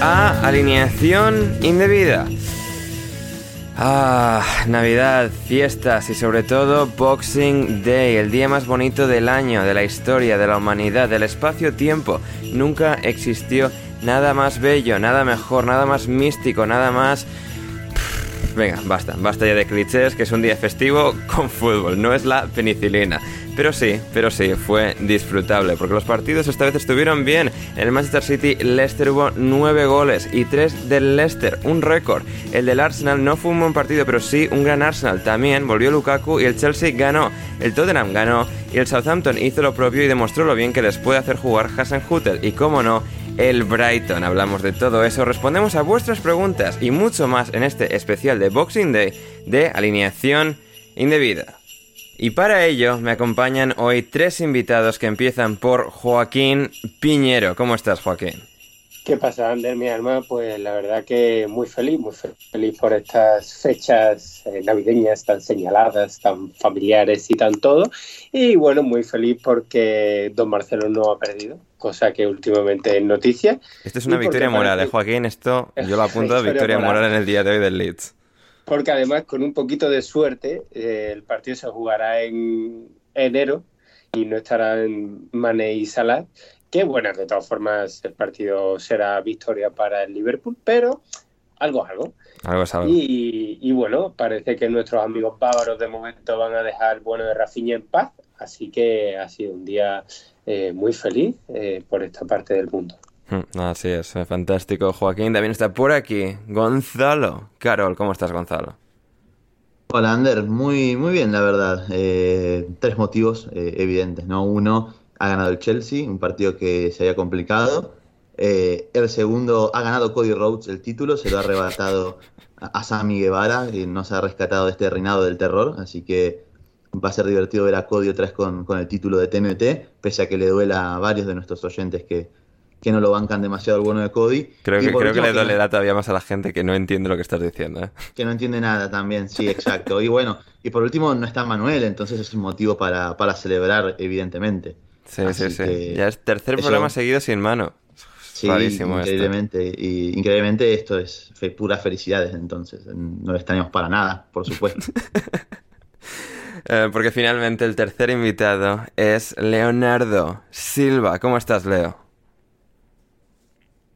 A Alineación Indebida. Ah, Navidad, fiestas y sobre todo Boxing Day, el día más bonito del año, de la historia, de la humanidad, del espacio-tiempo. Nunca existió nada más bello, nada mejor, nada más místico, nada más... Venga, basta, basta ya de clichés, que es un día festivo con fútbol, no es la penicilina. Pero sí, pero sí, fue disfrutable, porque los partidos esta vez estuvieron bien. En el Manchester City, Leicester hubo 9 goles y 3 del Leicester, un récord. El del Arsenal no fue un buen partido, pero sí un gran Arsenal. También volvió Lukaku y el Chelsea ganó. El Tottenham ganó y el Southampton hizo lo propio y demostró lo bien que les puede hacer jugar Hassan Hutel. Y cómo no, el Brighton. Hablamos de todo eso, respondemos a vuestras preguntas y mucho más en este especial de Boxing Day de alineación indebida. Y para ello me acompañan hoy tres invitados que empiezan por Joaquín Piñero. ¿Cómo estás, Joaquín? ¿Qué pasa, Ander, mi alma? Pues la verdad que muy feliz, muy feliz por estas fechas eh, navideñas tan señaladas, tan familiares y tan todo. Y bueno, muy feliz porque Don Marcelo no ha perdido, cosa que últimamente es noticia. Esto es una victoria moral, ¿eh, Joaquín? Esto yo lo apunto a Victoria victoria moral. moral en el día de hoy del Leeds. Porque además, con un poquito de suerte, eh, el partido se jugará en enero y no estarán Mane y Salah. Que bueno, de todas formas, el partido será victoria para el Liverpool, pero algo es algo. Algo es algo. Y, y bueno, parece que nuestros amigos bávaros de momento van a dejar bueno de Rafinha en paz. Así que ha sido un día eh, muy feliz eh, por esta parte del mundo. Mm, Así es, eh, fantástico. Joaquín también está por aquí. Gonzalo. Carol, ¿cómo estás, Gonzalo? Hola, Ander. Muy, muy bien, la verdad. Eh, tres motivos eh, evidentes, ¿no? Uno, ha ganado el Chelsea, un partido que se había complicado. El segundo, ha ganado Cody Rhodes el título, se lo ha arrebatado a, Sammy Guevara y nos ha rescatado de este reinado del terror. Así que va a ser divertido ver a Cody otra vez con el título de TNT, pese a que le duela a varios de nuestros oyentes que, que no lo bancan demasiado el bueno de Cody. Creo que, que le dolerá todavía más a la gente que no entiende lo que estás diciendo. ¿eh? que no entiende nada también, sí, exacto. Y bueno, y por último no está Manuel, entonces es un motivo para, para celebrar, evidentemente. Sí, Así sí, sí. que Ya es tercer eso- programa seguido sin mano. Sí, Rarísimo esto. increíblemente. Y increíblemente esto es fe- pura felicidades, entonces. No lo extrañamos para nada, por supuesto. Eh, porque finalmente el tercer invitado es Leonardo Silva. ¿Cómo estás, Leo?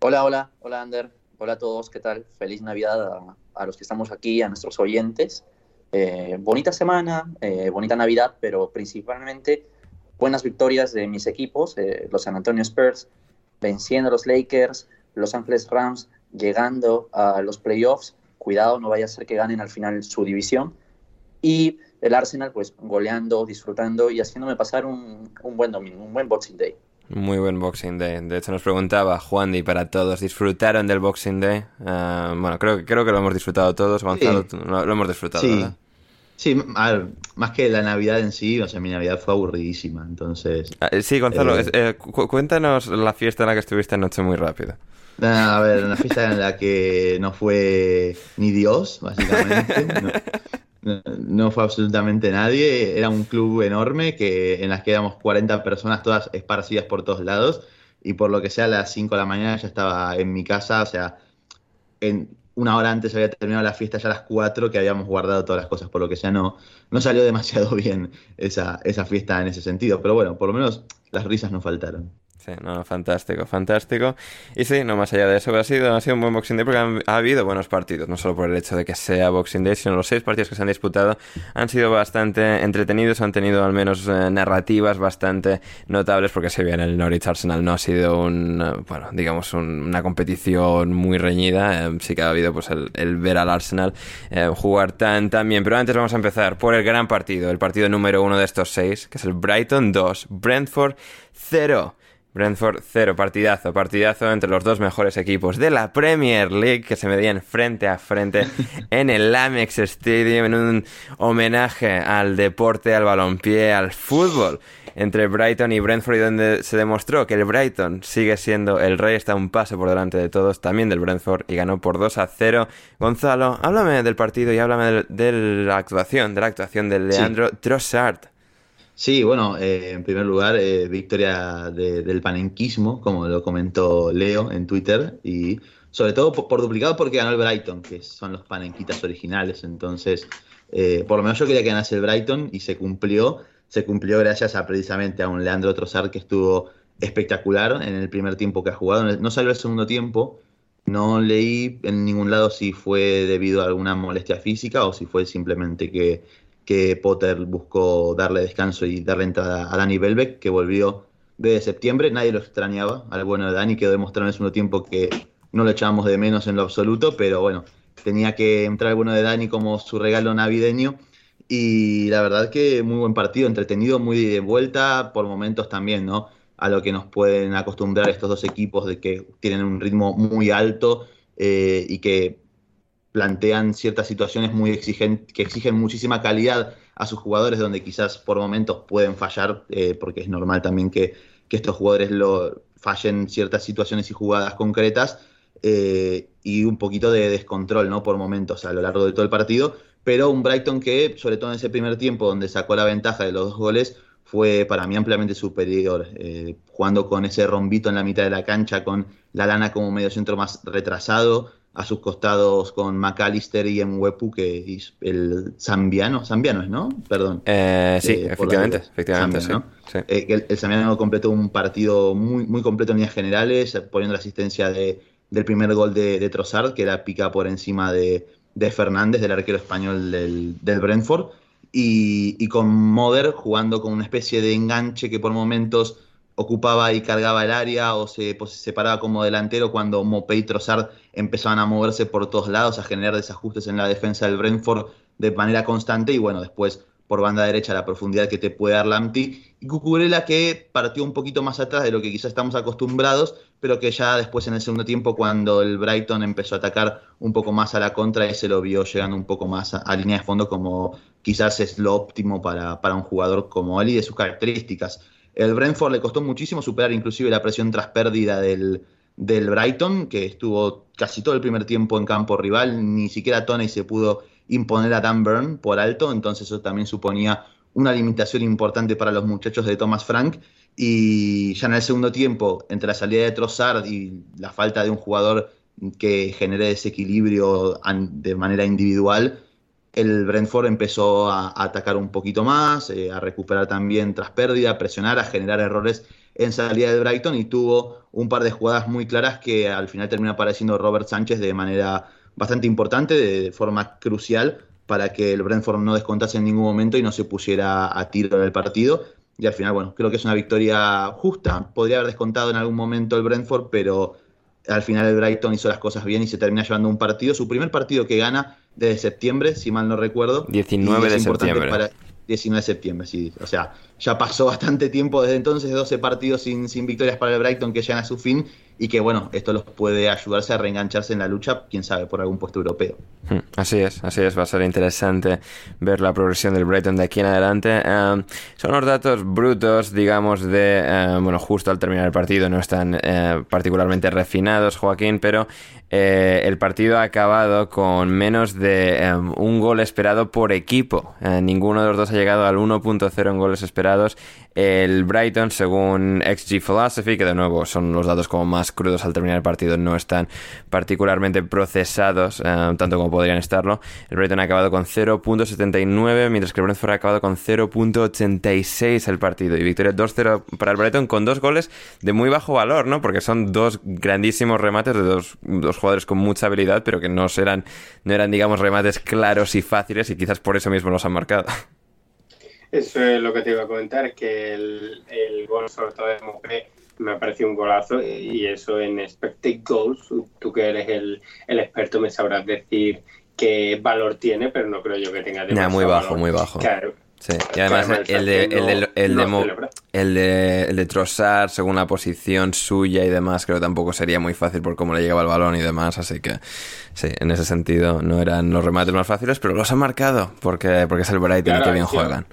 Hola, hola, hola Ander, hola a todos, ¿qué tal? Feliz Navidad a, los que estamos aquí, a nuestros oyentes. Eh, bonita semana, eh, bonita Navidad, pero principalmente buenas victorias de mis equipos, eh, los San Antonio Spurs venciendo a los Lakers, Los Ángeles Rams llegando a los playoffs, cuidado, no vaya a ser que ganen al final su división, y el Arsenal pues goleando, disfrutando y haciéndome pasar un, un buen domingo, un buen Boxing Day. Muy buen Boxing Day. De hecho, nos preguntaba Juan y para todos, ¿disfrutaron del Boxing Day? Ah, bueno, creo, creo que lo hemos disfrutado todos. Gonzalo, lo, hemos disfrutado, sí. ¿verdad? Sí, a ver, más que la Navidad en sí, o sea, mi Navidad fue aburridísima, entonces... Ah, sí, Gonzalo, eh, eh, cu cuéntanos la fiesta en la que estuviste anoche muy rápido. A ver, una fiesta en la que no fue ni Dios, básicamente. No, no, fue absolutamente nadie. Era un club enorme que en las que éramos 40 personas, todas esparcidas por todos lados. Y por lo que sea, a las 5 de la mañana ya estaba en mi casa. O sea, en una hora antes había terminado la fiesta, ya a las 4 que habíamos guardado todas las cosas. Por lo que sea, no, no salió demasiado bien esa, esa fiesta en ese sentido. Pero bueno, por lo menos las risas no faltaron. Sí, no, fantástico, fantástico. Y sí, no más allá de eso, ha sido, ha sido un buen Boxing Day porque ha habido buenos partidos, no solo por el hecho de que sea Boxing Day, sino los seis partidos que se han disputado han sido bastante entretenidos, han tenido al menos eh, narrativas bastante notables porque si bien el Norwich Arsenal no ha sido un, eh, bueno, digamos un, una competición muy reñida, eh, sí que ha habido pues el, ver al Arsenal jugar tan, tan bien. Pero antes vamos a empezar por el gran partido, el partido número uno de estos seis, que es el Brighton 2, Brentford 0. Brentford 0, partidazo, partidazo entre los dos mejores equipos de la Premier League que se medían frente a frente en el Amex Stadium en un homenaje al deporte, al balompié, al fútbol entre Brighton y Brentford y donde se demostró que el Brighton sigue siendo el rey, está un paso por delante de todos, también del Brentford y ganó por 2 a 0. Gonzalo, háblame del partido y háblame de, la actuación, de la actuación de Leandro sí. Trossard. Sí, bueno, eh, en primer lugar, eh, victoria de, del panenquismo, como lo comentó Leo en Twitter, y sobre todo por, duplicado porque ganó el Brighton, que son los panenquitas originales. Entonces, eh, por lo menos yo quería que ganase el Brighton y se cumplió. Se cumplió gracias a precisamente a un Leandro Trossard que estuvo espectacular en el primer tiempo que ha jugado. No salió el segundo tiempo. No leí en ningún lado si fue debido a alguna molestia física o si fue simplemente que que Potter buscó darle descanso y darle entrada a Dani Belbeck, que volvió desde septiembre. Nadie lo extrañaba al bueno de Dani, quedó demostrado en el segundo tiempo que no lo echábamos de menos en lo absoluto, pero bueno, tenía que entrar el bueno de Dani como su regalo navideño. Y la verdad que muy buen partido, entretenido, muy de vuelta, por momentos también, ¿no? A lo que nos pueden acostumbrar estos dos equipos de que tienen un ritmo muy alto eh, y que plantean ciertas situaciones muy exigentes, que exigen muchísima calidad a sus jugadores, donde quizás por momentos pueden fallar, eh, porque es normal también que, que, estos jugadores lo fallen ciertas situaciones y jugadas concretas, eh, y un poquito de descontrol, ¿no? Por momentos a lo largo de todo el partido, pero un Brighton que, sobre todo en ese primer tiempo, donde sacó la ventaja de los dos goles, fue para mí ampliamente superior, eh, jugando con ese rombito en la mitad de la cancha, con la lana como medio centro más retrasado, a sus costados con McAllister y Mwepu, que es el zambiano, zambiano es, ¿no? Perdón. Eh, sí, eh, efectivamente, efectivamente, Zambia, sí, sí. Eh, el, el, zambiano completó un partido muy, muy completo en líneas generales, poniendo la asistencia de, del primer gol de, de Trossard, que era pica por encima de, de Fernández, del arquero español del, del Brentford, y, y con Moder jugando con una especie de enganche que por momentos ocupaba y cargaba el área o se, pues, se paraba como delantero cuando Mopé y Trossard empezaban a moverse por todos lados, a generar desajustes en la defensa del Brentford de manera constante y bueno, después por banda derecha la profundidad que te puede dar Lamptey y Cucurella que partió un poquito más atrás de lo que quizás estamos acostumbrados, pero que ya después en el segundo tiempo cuando el Brighton empezó a atacar un poco más a la contra, ese lo vio llegando un poco más a, a línea de fondo como quizás es lo óptimo para, para un jugador como él y de sus características. El Brentford le costó muchísimo superar inclusive la presión tras pérdida del, del Brighton, que estuvo casi todo el primer tiempo en campo rival, ni siquiera Tony se pudo imponer a Dan Burn por alto, entonces eso también suponía una limitación importante para los muchachos de Thomas Frank. Y ya en el segundo tiempo, entre la salida de Trossard y la falta de un jugador que genere desequilibrio de manera individual, el Brentford empezó a, atacar un poquito más, eh, a recuperar también tras pérdida, a presionar, a generar errores en salida del Brighton y tuvo un par de jugadas muy claras que al final termina apareciendo Robert Sánchez de manera bastante importante, de forma crucial, para que el Brentford no descontase en ningún momento y no se pusiera a tiro en el partido. y al final, bueno, creo que es una victoria justa. Podría haber descontado en algún momento el Brentford, pero al final el Brighton hizo las cosas bien y se termina llevando un partido, su primer partido que gana desde septiembre, si mal no recuerdo. 19 de septiembre. 19 de septiembre, sí. O sea, ya pasó bastante tiempo desde entonces, 12 partidos sin, sin victorias para el Brighton que llegan a su fin y que bueno, esto los puede ayudarse a reengancharse en la lucha, quién sabe, por algún puesto europeo. Hmm, así es, así es, va a ser interesante ver la progresión del Brighton de aquí en adelante. Em, son los datos brutos, digamos, de, em, bueno, justo al terminar el partido, no están eh, particularmente refinados, Joaquín, pero eh, el partido ha acabado con menos de em, un gol esperado por equipo. Eh, ninguno de los dos ha llegado al 1.0 en goles esperados. El Brighton, según XG Philosophy, que de nuevo son los datos como más crudos al terminar el partido, no están particularmente procesados, eh, tanto como podrían estarlo. El Brighton ha acabado con 0.79, mientras que el Brentford ha acabado con 0.86 el partido. Y victoria 2-0 para el Brighton con dos goles de muy bajo valor, ¿no? Porque son dos grandísimos remates de dos, dos jugadores con mucha habilidad, pero que no, serán, no eran, digamos, remates claros y fáciles y quizás por eso mismo los han marcado. Eso es lo que te iba a comentar, que el, el gol, sobre todo de Mopé, me ha parecido un golazo y eso en expected goals, tú que eres el, el experto me sabrás decir qué valor tiene, pero no creo yo que tenga demasiado muy bajo, muy bajo. Claro. Sí, y además el, de, el, de, el, de, el, de, el de Trossard, según la posición suya y demás, creo que tampoco sería muy fácil por cómo le llegaba el balón y demás, así que sí, en ese sentido no eran los remates más fáciles, pero los han marcado porque, porque es el Brighton y que bien juegan.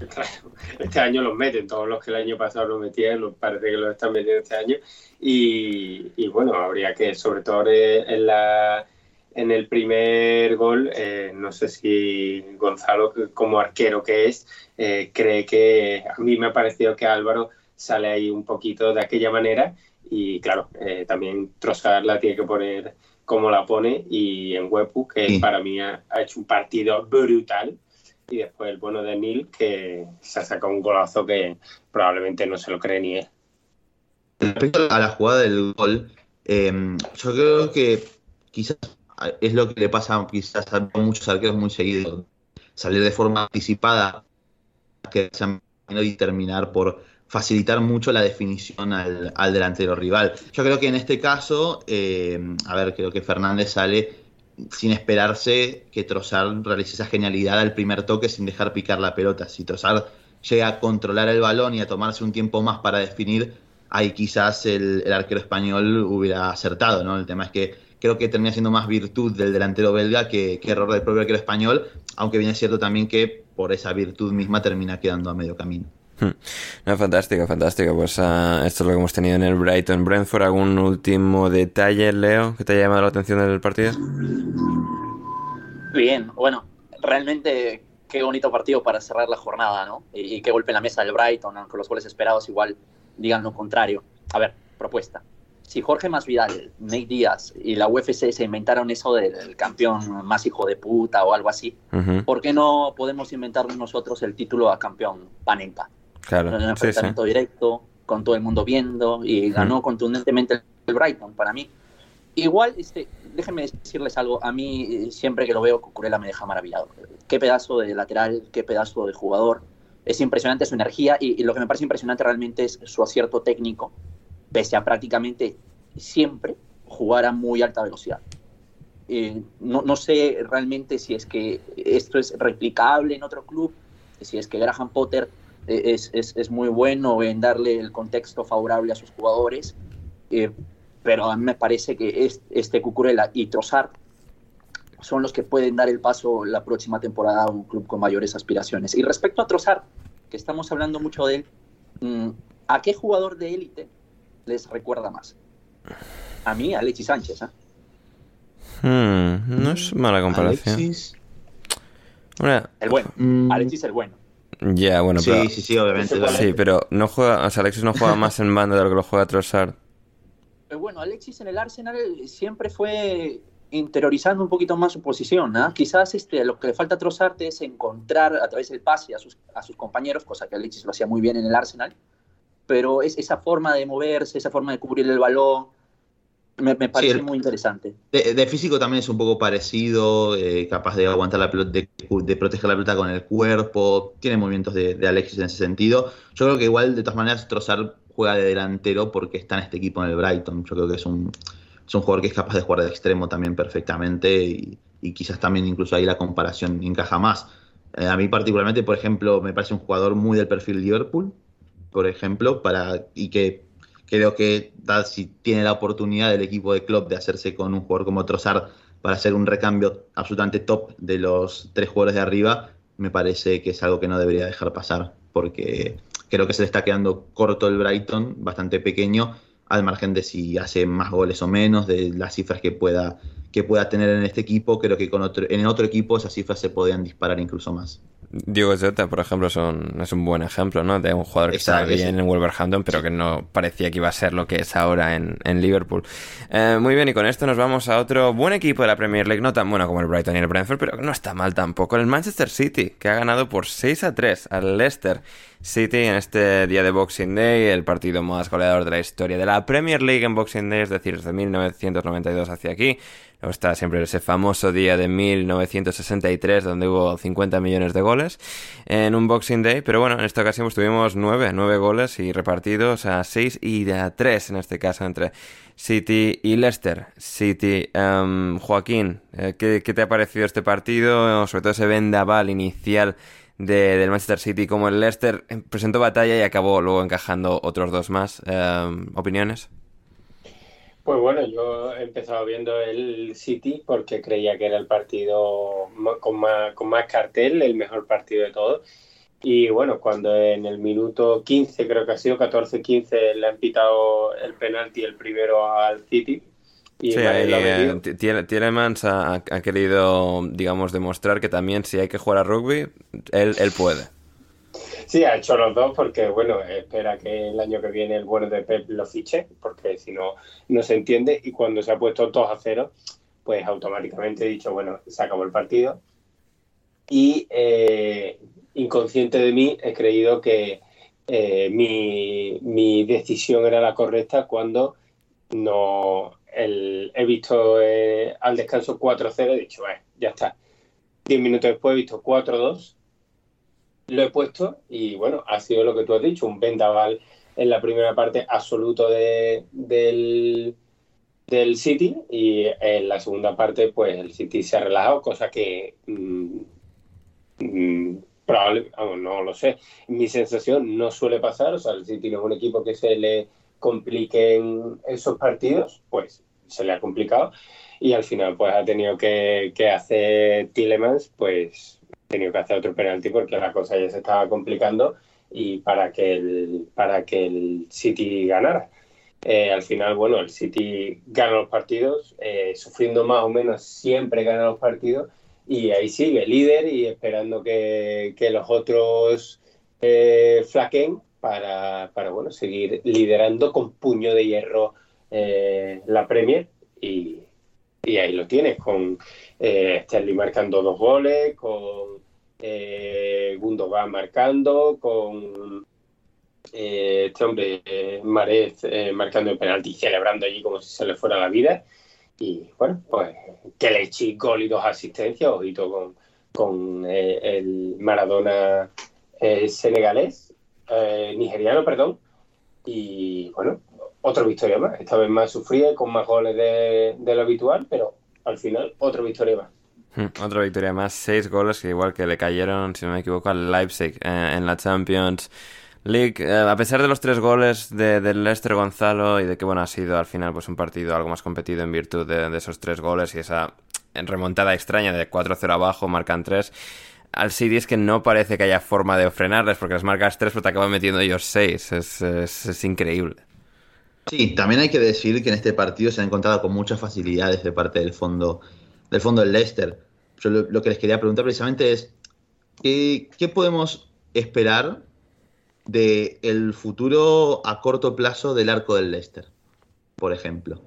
este año los meten, todos los que el año pasado los metían, parece que los están metiendo este año. Y, bueno, habría que, sobre todo en, la, en el primer gol, eh, no sé si Gonzalo, como arquero que es, eh, cree que a mí me ha parecido que Álvaro sale ahí un poquito de aquella manera. Y claro, eh, también Trossard la tiene que poner como la pone y en Wepu, que para mí ha hecho un partido brutal y después el bueno de Neil que se ha sacado un golazo que probablemente no se lo cree ni él. Respecto a la jugada del gol, em, yo creo que quizás es lo que le pasa quizás a muchos arqueros muy seguidos, salir de forma anticipada y terminar por facilitar mucho la definición al, delantero rival. Yo creo que en este caso, em, a ver, creo que Fernández sale sin esperarse que Trossard realice esa genialidad al primer toque sin dejar picar la pelota. Si Trossard llega a controlar el balón y a tomarse un tiempo más para definir, ahí quizás el, arquero español hubiera acertado, ¿no? El tema es que creo que termina siendo más virtud del delantero belga que, error del propio arquero español, aunque bien es cierto también que por esa virtud misma termina quedando a medio camino. Hmm. No, fantástico, fantástico. Pues uh, esto es lo que hemos tenido en el Brighton Brentford. ¿Algún último detalle, Leo, que te haya llamado la atención del partido? Bien, bueno, realmente qué bonito partido para cerrar la jornada, ¿no? Y, qué golpe en la mesa del Brighton, aunque los goles esperados igual digan lo contrario. A ver, propuesta. Si Jorge Masvidal, Nate Díaz y la UFC se inventaron eso del campeón más hijo de puta o algo así, ¿por qué no podemos inventarnos nosotros el título a campeón panenka? Claro. En un enfrentamiento directo, con todo el mundo viendo, y ganó contundentemente el Brighton para mí. Igual, este, déjenme decirles algo, a mí eh, siempre que lo veo, Cucurella me deja maravillado. Qué pedazo de lateral, qué pedazo de jugador. Es impresionante su energía y, lo que me parece impresionante realmente es su acierto técnico, pese a prácticamente siempre jugar a muy alta velocidad. Eh, no, no, sé realmente si es que esto es replicable en otro club, si es que Graham Potter es, es, es, muy bueno en darle el contexto favorable a sus jugadores, eh, pero a mí me parece que este Cucurella y Trossard son los que pueden dar el paso la próxima temporada a un club con mayores aspiraciones. Y respecto a Trossard, que estamos hablando mucho de él, mm, ¿a qué jugador de élite les recuerda más? A mí, a Alexis Sánchez. ¿eh? Hmm, no es mala comparación. Alexis. El bueno. Mm. Alexis el bueno. Ya, bueno, sí, Sí, sí, obviamente. Sí, pero no juega, o sea, Alexis no juega más en banda de lo que lo juega Trossard. Eh, bueno, Alexis en el Arsenal siempre fue interiorizando un poquito más su posición. ¿ah? Quizás este, lo que le falta a Trossard es encontrar a través del pase a sus, a sus compañeros, cosa que Alexis lo hacía muy bien en el Arsenal, pero es esa forma de moverse, esa forma de cubrir el balón, Me, parece muy interesante. De, físico también es un poco parecido, eh, capaz de aguantar la pelota, de, proteger la pelota con el cuerpo. Tiene movimientos de, Alexis en ese sentido. Yo creo que igual, de todas maneras, Trossard juega de delantero porque está en este equipo en el Brighton. Yo creo que es un, es un jugador que es capaz de jugar de extremo también perfectamente y, quizás también incluso ahí la comparación encaja más. Eh, a mí particularmente, por ejemplo, me parece un jugador muy del perfil Liverpool, por ejemplo, para y que creo que si tiene la oportunidad del equipo de club de hacerse con un jugador como Trossard para hacer un recambio absolutamente top de los tres jugadores de arriba, me parece que es algo que no debería dejar pasar, porque creo que se le está quedando corto el Brighton, bastante pequeño, al margen de si hace más goles o menos, de las cifras que pueda, que pueda tener en este equipo, creo que con otro, en otro equipo esas cifras se podrían disparar incluso más. Diego Jota, por ejemplo, son, es un buen ejemplo, ¿no? De un jugador que estaba bien en Wolverhampton, pero que no parecía que iba a ser lo que es ahora en, Liverpool. Eh, muy bien, y con esto nos vamos a otro buen equipo de la Premier League, no tan bueno como el Brighton y el Brentford, pero no está mal tampoco. El Manchester City, que ha ganado por 6 a 3 al Leicester City en este día de Boxing Day, el partido más goleador de la historia de la Premier League en Boxing Day, es decir, desde 1992 hacia aquí. Luego está siempre ese famoso día de 1963 donde hubo 50 millones de goles en un Boxing Day. Pero bueno, en esta ocasión pues, tuvimos 9, 9 goles y repartidos a 6 y a 3 en este caso entre City y Leicester. City, um, Joaquín, eh, ¿qué, te ha parecido este partido? Sobre todo ese vendaval inicial del Manchester City como el Leicester presentó batalla y acabó luego encajando otros dos más. Um, ¿Opiniones? Pues bueno, yo he empezado viendo el City porque creía que era el partido con más, con más cartel, el mejor partido de todos. Y bueno, cuando en el minuto 15, creo que ha sido 14-15, le han pitado el penalti el primero al City. Y sí, eh, Tielemans ha, ha, querido, digamos, demostrar que también si hay que jugar a rugby, él, él puede. Sí, ha hecho los dos porque, bueno, espera que el año que viene el bueno de Pep lo fiche, porque si no, no se entiende. Y cuando se ha puesto 2 a 0, pues automáticamente he dicho, bueno, se acabó el partido. Y eh, inconsciente de mí he creído que eh, mi, decisión era la correcta cuando no he visto eh, al descanso 4-0, he dicho, ya está. Diez minutos después he visto 4-2 lo he puesto y bueno, ha sido lo que tú has dicho, un vendaval en la primera parte absoluto de, del, del City y en la segunda parte pues el City se ha relajado, cosa que mm, mm, probablemente, no lo sé, mi sensación no suele pasar, o sea, el City no es un equipo que se le compliquen esos partidos, pues se le ha complicado y al final pues ha tenido que, que hacer Tillemans pues tenido que hacer otro penalti porque la cosa ya se estaba complicando y para que el, para que el City ganara. Eh, al final, bueno, el City gana los partidos, eh, sufriendo más o menos siempre gana los partidos y ahí sigue líder y esperando que, los otros eh, flaquen para, para, bueno, seguir liderando con puño de hierro la Premier y, y ahí lo tienes, con eh, Sterling marcando dos goles, con eh, Gundogan marcando, con eh, este hombre eh, Marez eh, marcando el penalti y celebrando allí como si se le fuera la vida. Y bueno, pues que le eché gol y dos asistencias, ojito con, con el Maradona senegalés, nigeriano, perdón. Y bueno, otra victoria más, esta vez más sufrida, con más goles de, lo habitual, pero al final otra victoria más. Hmm, otra victoria más, seis goles que igual que le cayeron, si no me equivoco, al Leipzig eh, en la Champions League. Eh, a pesar de los tres goles de, del Leicester Gonzalo y de que bueno ha sido al final pues un partido algo más competido en virtud de, esos tres goles y esa remontada extraña de 4-0 abajo, marcan tres. Al City es que no parece que haya forma de frenarles porque les marcas tres pero te acaban metiendo ellos seis. es, es increíble. Sí, también hay que decir que en este partido se han encontrado con muchas facilidades de parte del fondo del fondo del Leicester. Yo lo, que les quería preguntar precisamente es ¿qué, podemos esperar del futuro a corto plazo del arco del Leicester, por ejemplo?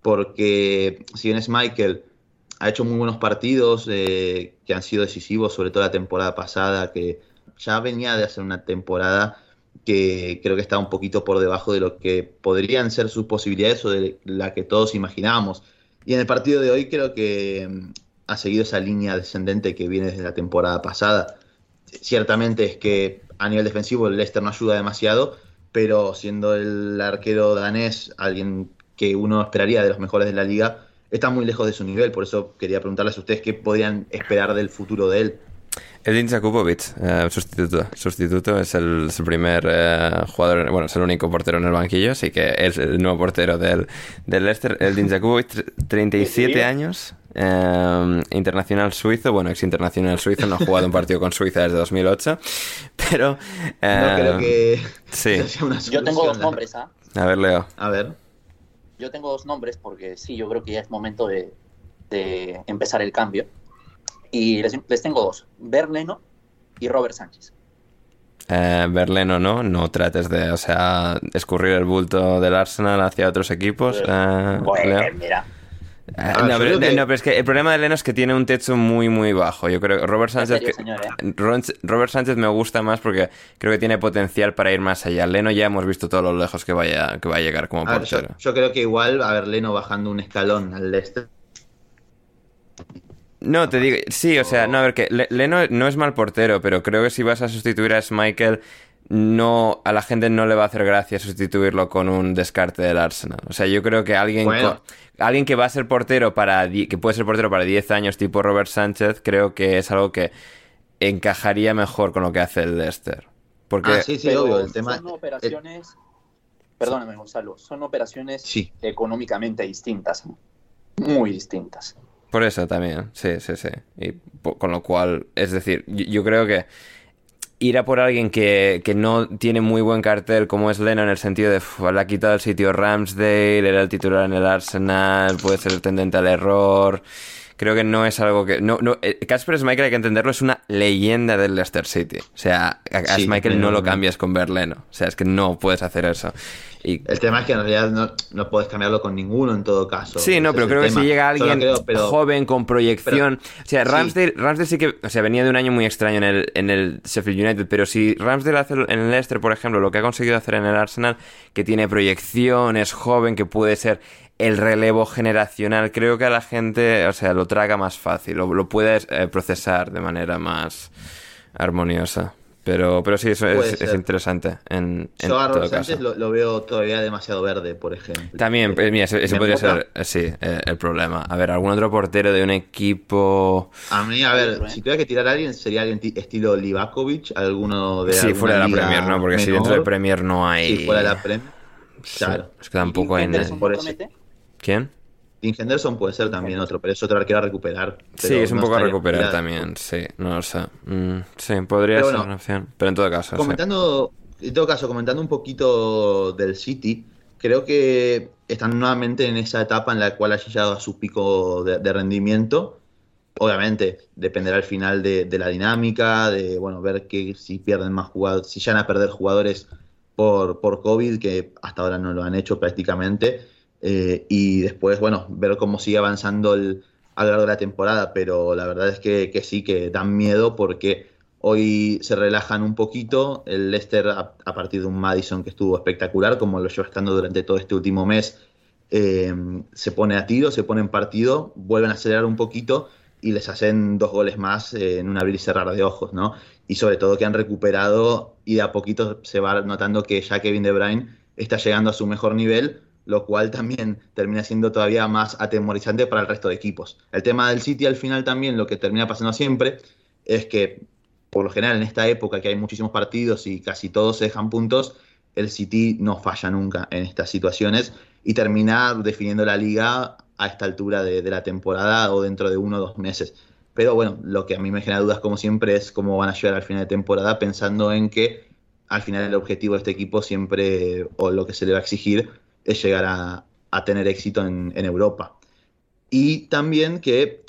Porque si bien es Michael, ha hecho muy buenos partidos eh, que han sido decisivos, sobre todo la temporada pasada, que ya venía de hacer una temporada que creo que está un poquito por debajo de lo que podrían ser sus posibilidades o de la que todos imaginábamos. Y en el partido de hoy creo que mm, ha seguido esa línea descendente que viene desde la temporada pasada. Ciertamente es que a nivel defensivo el Leicester no ayuda demasiado, pero siendo el arquero danés alguien que uno esperaría de los mejores de la liga, está muy lejos de su nivel. Por eso quería preguntarles a ustedes qué podrían esperar del futuro de él. Edin Jakubovic, eh, sustituto. Sustituto es el, primer eh, jugador, bueno, es el único portero en el banquillo, así que es el nuevo portero del, del Leicester. Edin Jakubovic, 37 años, eh, internacional suizo, bueno, ex internacional suizo, no ha jugado un partido con Suiza desde 2008, pero... no creo que... Sí. Yo tengo dos nombres, ¿ah? A ver, Leo. A ver. Yo tengo dos nombres porque sí, yo creo que ya es momento de, de empezar el cambio. Y les, les tengo dos, Berleno y Robert Sánchez. Eh, Berleno no, no trates de, o sea, escurrir el bulto del Arsenal hacia otros equipos. Eh, bueno, mira. Eh, no, pero, no, pero es que el problema de Leno es que tiene un techo muy, muy bajo. Yo creo que Robert Sánchez, serio, que- señor, eh? Ron- Robert Sánchez me gusta más porque creo que tiene potencial para ir más allá. Leno ya hemos visto todo lo lejos que vaya, que va a llegar como A ver, yo, portero. yo creo que igual, a ver, Leno bajando un escalón al Leicester. No, te digo, sí, o sea, no, a ver, que Le- Leno no es mal portero, pero creo que si vas a sustituir a Schmeichel, no, a la gente no le va a hacer gracia sustituirlo con un descarte del Arsenal. O sea, yo creo que alguien, Bueno. alguien que va a ser portero para, que puede ser portero para 10 años, tipo Robert Sánchez, creo que es algo que encajaría mejor con lo que hace el Leicester. Porque, Ah, sí, sí, Pero obvio. El tema. son operaciones, perdóname Gonzalo, son operaciones Sí. económicamente distintas, muy distintas. Por eso también, sí, sí, sí. Y con lo cual, es decir, yo, yo creo que ir a por alguien que, que no tiene muy buen cartel como es Leno en el sentido de "Uf, le ha quitado el sitio Ramsdale, era el titular en el Arsenal, puede ser tendente al error. Creo que no es algo que... No, no, eh, Casper Schmeichel, hay que entenderlo, es una leyenda del Leicester City. O sea, a, a Sí, Schmeichel no lo cambias con Berleno. O sea, es que no puedes hacer eso. Y El tema es que en realidad no, no puedes cambiarlo con ninguno en todo caso. Sí, no, Ese pero creo que si llega alguien creo, pero- joven con proyección. o sea, sí. Ramsdale, Ramsdale sí que. O sea, venía de un año muy extraño en el, en el Sheffield United. Pero si Ramsdale hace en el Leicester, por ejemplo, lo que ha conseguido hacer en el Arsenal, que tiene proyección, es joven, que puede ser el relevo generacional, creo que a la gente, o sea, lo traga más fácil, lo, lo puedes eh, procesar de manera más armoniosa. Pero, pero sí, eso Puede es, interesante en, en Yo a todo caso. Lo, lo veo todavía demasiado verde, por ejemplo. También, pues, mira, ese, podría ser, sí, eh, el problema. A ver, algún otro portero de un equipo... A mí, a ver, si tuviera que tirar a alguien, sería alguien ti- estilo Livakovic, alguno de. Sí, fuera de la Premier, ¿no? Porque si dentro de Premier no hay... Sí, fuera de la Premier. Sí, Claro. Es que tampoco hay... ¿Quién? Tim Henderson puede ser también otro, pero es otro arquero a recuperar. Sí, es un no poco a recuperar también, sí, no lo sé. Mm, sí, podría Pero ser una opción. Pero en todo caso, sí. Comentando, en todo caso, comentando un poquito del City, creo que están nuevamente en esa etapa en la cual ha llegado a su pico de, de rendimiento. Obviamente, dependerá al final de, de la dinámica, de bueno, ver que si pierden más jugadores, si llegan a perder jugadores por, por COVID, que hasta ahora no lo han hecho prácticamente. Eh, y después, bueno, ver cómo sigue avanzando el- a lo largo de la temporada. Pero la verdad es que, que sí, que dan miedo porque Hoy se relajan un poquito. El Leicester, a, partir de un Madison que estuvo espectacular, como lo lleva estando durante todo este último mes, eh, se pone a tiro, se pone en partido, vuelven a acelerar un poquito y les hacen dos goles más eh, en un abrir y cerrar de ojos, ¿no? Y sobre todo que han recuperado y de a poquito se va notando que ya Kevin De Bruyne está llegando a su mejor nivel, lo cual también termina siendo todavía más atemorizante para el resto de equipos. El tema del City al final también, lo que termina pasando siempre, es que por lo general en esta época que hay muchísimos partidos y casi todos se dejan puntos, el City no falla nunca en estas situaciones y termina definiendo la liga a esta altura de, la temporada o dentro de uno o dos meses. Pero bueno, lo que a mí me genera dudas como siempre es cómo van a llegar al final de temporada pensando en que al final el objetivo de este equipo siempre, o lo que se le va a exigir, es llegar a, a tener éxito en, Europa. Y también que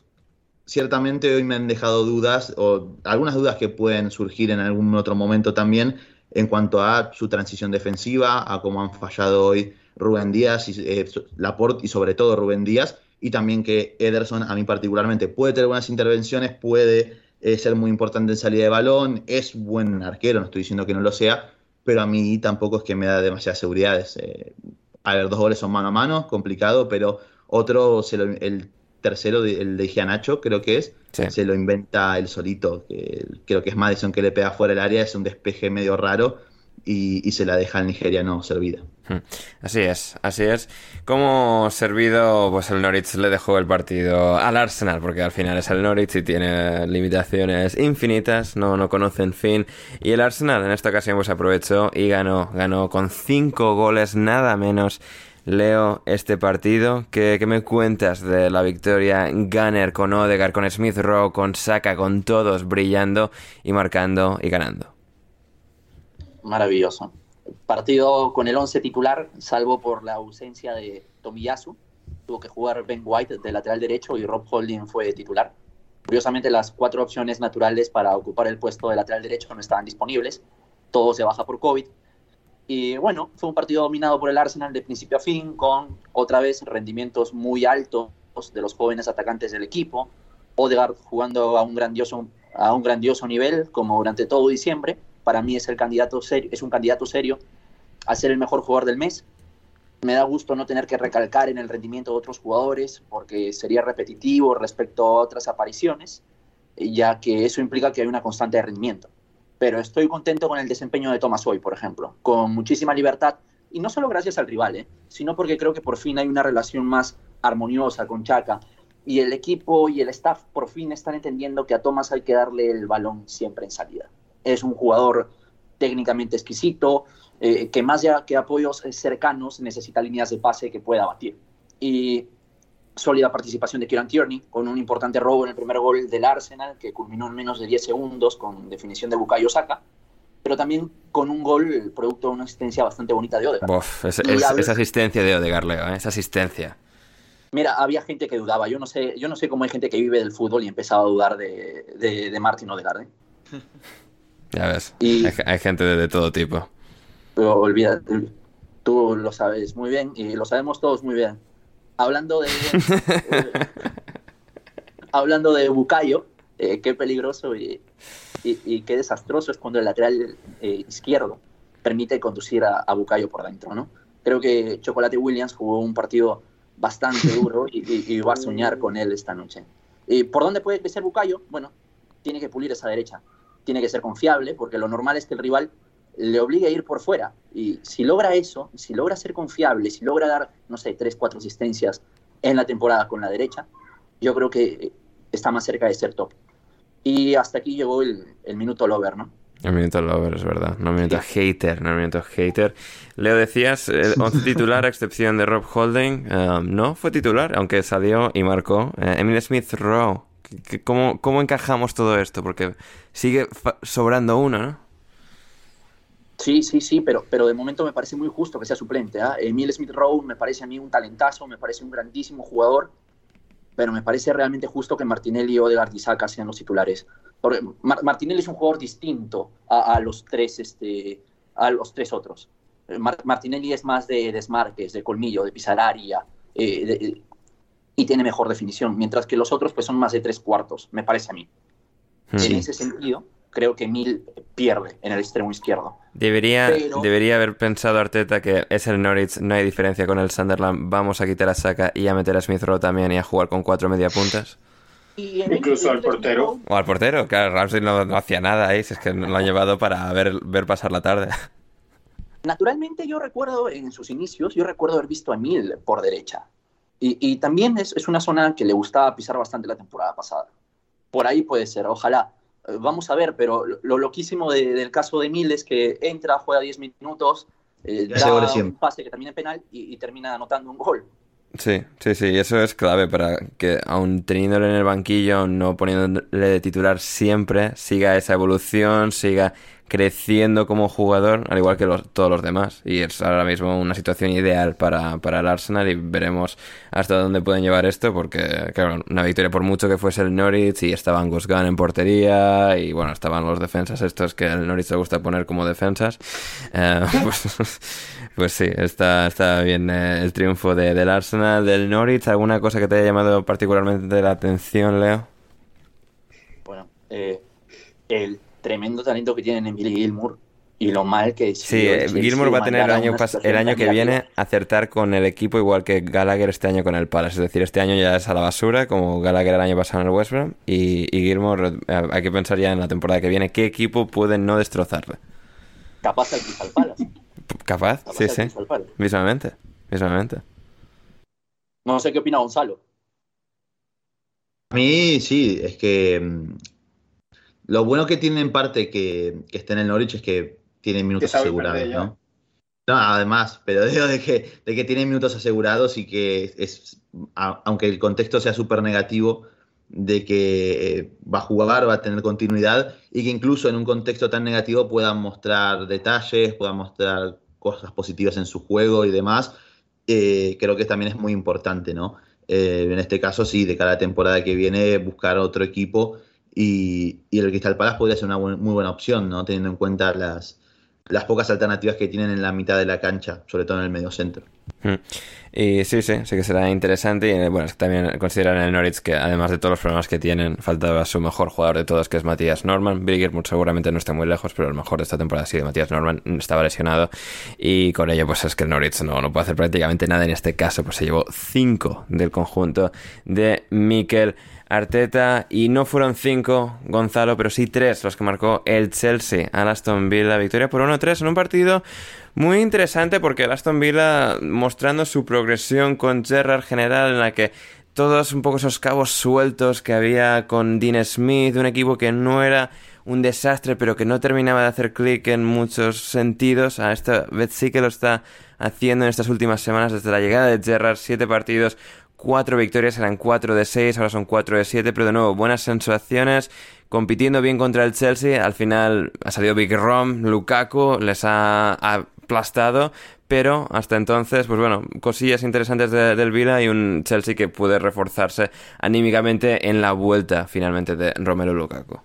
ciertamente hoy me han dejado dudas, o algunas dudas que pueden surgir en algún otro momento también, en cuanto a su transición defensiva, a cómo han fallado hoy Rubén Díaz, y, eh, Laporte y sobre todo Rubén Díaz, y también que Ederson, a mí particularmente, puede tener buenas intervenciones, puede eh, ser muy importante en salida de balón, es buen arquero, no estoy diciendo que no lo sea, pero a mí tampoco es que me da demasiadas seguridades. Eh, a ver, dos goles son mano a mano, complicado, pero otro, se lo, el tercero, el de Gianacho, creo que es, se lo inventa él solito. Que, creo que es Madison que le pega fuera el área, es un despeje medio raro y, se la deja al nigeriano servida. Hmm. Así es, así es. Como servido, pues el Norwich le dejó el partido al Arsenal, porque al final es el Norwich y tiene limitaciones infinitas, no, no conocen fin. Y el Arsenal en esta ocasión pues aprovechó y ganó, ganó con cinco goles nada menos. Leo este partido. ¿Qué, me cuentas de la victoria Gunner con Odegaard, con Smith Rowe, con Saka, con todos brillando y marcando y ganando? maravilloso. Partido con el 11 titular, salvo por la ausencia de Tomiyasu. Tuvo que jugar Ben White de lateral derecho y Rob Holding fue titular. Curiosamente, las cuatro opciones naturales para ocupar el puesto de lateral derecho no estaban disponibles. Todo se baja por COVID. Y bueno, fue un partido dominado por el Arsenal de principio a fin, con otra vez rendimientos muy altos de los jóvenes atacantes del equipo. Odegaard jugando a un grandioso, a un grandioso nivel, como durante todo diciembre para mí es, el candidato es un candidato serio a ser el mejor jugador del mes. Me da gusto no tener que recalcar en el rendimiento de otros jugadores porque sería repetitivo respecto a otras apariciones, ya que eso implica que hay una constante de rendimiento. Pero estoy contento con el desempeño de Thomas hoy, por ejemplo, con muchísima libertad, y no solo gracias al rival, ¿eh? sino porque creo que por fin hay una relación más armoniosa con Chaka, y el equipo y el staff por fin están entendiendo que a Thomas hay que darle el balón siempre en salida es un jugador técnicamente exquisito, eh, que más ya que apoyos cercanos necesita líneas de pase que pueda batir. Y sólida participación de Kieran Tierney, con un importante robo en el primer gol del Arsenal, que culminó en menos de 10 segundos con definición de Bukayo Saka, pero también con un gol producto de una asistencia bastante bonita de Odegaard. esa asistencia de Odegaard, Leo, ¿eh? esa asistencia. Mira, había gente que dudaba. Yo no sé, yo no sé cómo hay gente que vive del fútbol y empezaba a dudar de, de, de Martin Odegaard. ¿eh? Ya ves, hay, gente de, todo tipo. Pero olvida, tú lo sabes muy bien y lo sabemos todos muy bien. Hablando de... hablando de Bucayo, eh, qué peligroso y, y, qué desastroso es cuando el lateral eh, izquierdo permite conducir a, a, Bucayo por dentro, ¿no? Creo que Chocolate Williams jugó un partido bastante duro y, va a soñar con él esta noche. ¿Y ¿Por dónde puede crecer Bucayo? Bueno, tiene que pulir esa derecha tiene que ser confiable, porque lo normal es que el rival le obligue a ir por fuera. Y si logra eso, si logra ser confiable, si logra dar, no sé, tres, cuatro asistencias en la temporada con la derecha, yo creo que está más cerca de ser top. Y hasta aquí llegó el, minuto Lover, ¿no? El minuto Lover, es verdad. No minuto hater, no minuto hater. Leo, decías, el 11 titular, a excepción de Rob Holding, um, no fue titular, aunque salió y marcó. Eh, Emil Smith Rowe ¿Cómo, ¿Cómo encajamos todo esto? Porque sigue sobrando uno, ¿no? Sí, sí, sí, pero, pero de momento me parece muy justo que sea suplente. ¿ah? Emil Smith Rowe me parece a mí un talentazo, me parece un grandísimo jugador, pero me parece realmente justo que Martinelli, Odegaard y Saka sean los titulares. Porque Martinelli es un jugador distinto a, los tres, este, a los tres otros. Martinelli es más de desmarques, de colmillo, de pisar área, eh, y tiene mejor definición, mientras que los otros pues son más de tres cuartos, me parece a mí. En ese sentido, creo que Mil pierde en el extremo izquierdo. Debería, debería haber pensado Arteta que es el Norwich, no hay diferencia con el Sunderland, vamos a quitar a Saka y a meter a Smith Rowe también y a jugar con cuatro media puntas. Incluso al portero. O al portero, claro, Ramsey no, hacía nada ahí, es que lo han llevado para ver, ver pasar la tarde. Naturalmente yo recuerdo en sus inicios, yo recuerdo haber visto a Mil por derecha. Y, también es, es, una zona que le gustaba pisar bastante la temporada pasada. Por ahí puede ser, ojalá. Eh, vamos a ver, pero lo loquísimo del caso de Mil es que entra, juega 10 minutos, eh, da un pase que termina en penal y, y, termina anotando un gol. Sí, sí, sí, eso es clave para que, aun teniéndole en el banquillo, no poniéndole de titular siempre, siga esa evolución, siga creciendo como jugador, al igual que todos los demás. Y es ahora mismo una situación ideal para, para, el Arsenal y veremos hasta dónde pueden llevar esto, porque, claro, una victoria por mucho que fuese el Norwich y estaban Gusgan en portería y, bueno, estaban los defensas estos que al Norwich le gusta poner como defensas. Eh, pues, pues, sí, está, está bien eh, el triunfo de, del Arsenal, del Norwich. ¿Alguna cosa que te haya llamado particularmente la atención, Leo? Bueno, eh, el tremendo talento que tienen en Billy Gilmour. y lo mal que Sí, Gilmore va a tener el año, el año que viene acertar con el equipo igual que Gallagher este año con el Palace. Es decir, este año ya es a la basura, como Gallagher el año pasado en el West Brom. Y, y Gilmore, eh, hay que pensar ya en la temporada que viene qué equipo puede no destrozarle. Capaz el Crystal Palace. Capaz, sí, sí. Mismamente, mismamente. No sé qué opina Gonzalo. A mí sí, es que mm, lo bueno que tiene en parte que, que esté en el Norwich es que tiene minutos asegurados, ¿no? No, además, pero digo de que, de que tiene minutos asegurados y que es, aunque el contexto sea súper negativo, de que eh, va a jugar, va a tener continuidad y que incluso en un contexto tan negativo pueda mostrar detalles, pueda mostrar cosas positivas en su juego y demás, eh, creo que también es muy importante, ¿no? Eh, en este caso, sí, de cada temporada que viene, buscar otro equipo y, y el Crystal Palace podría ser una muy buena opción, ¿no? Teniendo en cuenta las, las pocas alternativas que tienen en la mitad de la cancha, sobre todo en el medio centro. Hmm. Y sí, sí, sí que será interesante. Y bueno, también considerar en el Norwich que además de todos los problemas que tienen, faltaba su mejor jugador de todos, que es Matías Norman. Brigger seguramente no esté muy lejos, pero el mejor de esta temporada sido Matías Norman, estaba lesionado. Y con ello, pues es que el Norwich no, no puede hacer prácticamente nada en este caso, pues se llevó 5 del conjunto de Mikel. Arteta y no fueron cinco, Gonzalo, pero sí tres los que marcó el Chelsea a Aston Villa. Victoria por 1-3 en un partido muy interesante porque Aston Villa mostrando su progresión con Gerrard general en la que todos un poco esos cabos sueltos que había con Dean Smith, un equipo que no era un desastre pero que no terminaba de hacer clic en muchos sentidos. A esta vez sí que lo está haciendo en estas últimas semanas desde la llegada de Gerrard, siete partidos, cuatro victorias, eran cuatro de seis, ahora son cuatro de siete, pero de nuevo, buenas sensaciones, compitiendo bien contra el Chelsea, al final ha salido Big Rom, Lukaku, les ha aplastado, pero hasta entonces, pues bueno, cosillas interesantes del Vila y un Chelsea que puede reforzarse anímicamente en la vuelta finalmente de Romero Lukaku.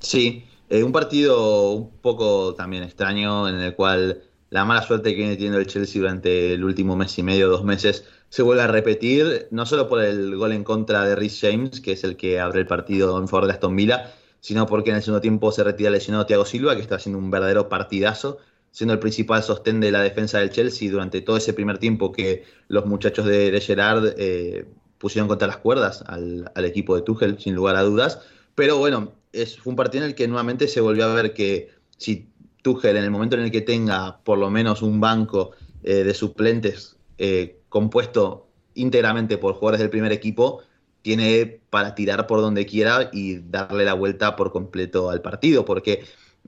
Sí, eh, un partido un poco también extraño en el cual la mala suerte que viene teniendo el Chelsea durante el último mes y medio, dos meses, se vuelve a repetir, no solo por el gol en contra de Rhys James, que es el que abre el partido en favor de Aston Villa, sino porque en el segundo tiempo se retira lesionado Thiago Silva, que está haciendo un verdadero partidazo, siendo el principal sostén de la defensa del Chelsea durante todo ese primer tiempo que los muchachos de, Gerard eh, pusieron contra las cuerdas al, equipo de Tuchel, sin lugar a dudas. Pero bueno, es, fue un partido en el que nuevamente se volvió a ver que si Tuchel, en el momento en el que tenga por lo menos un banco eh, de suplentes eh, compuesto íntegramente por jugadores del primer equipo, tiene para tirar por donde quiera y darle la vuelta por completo al partido, porque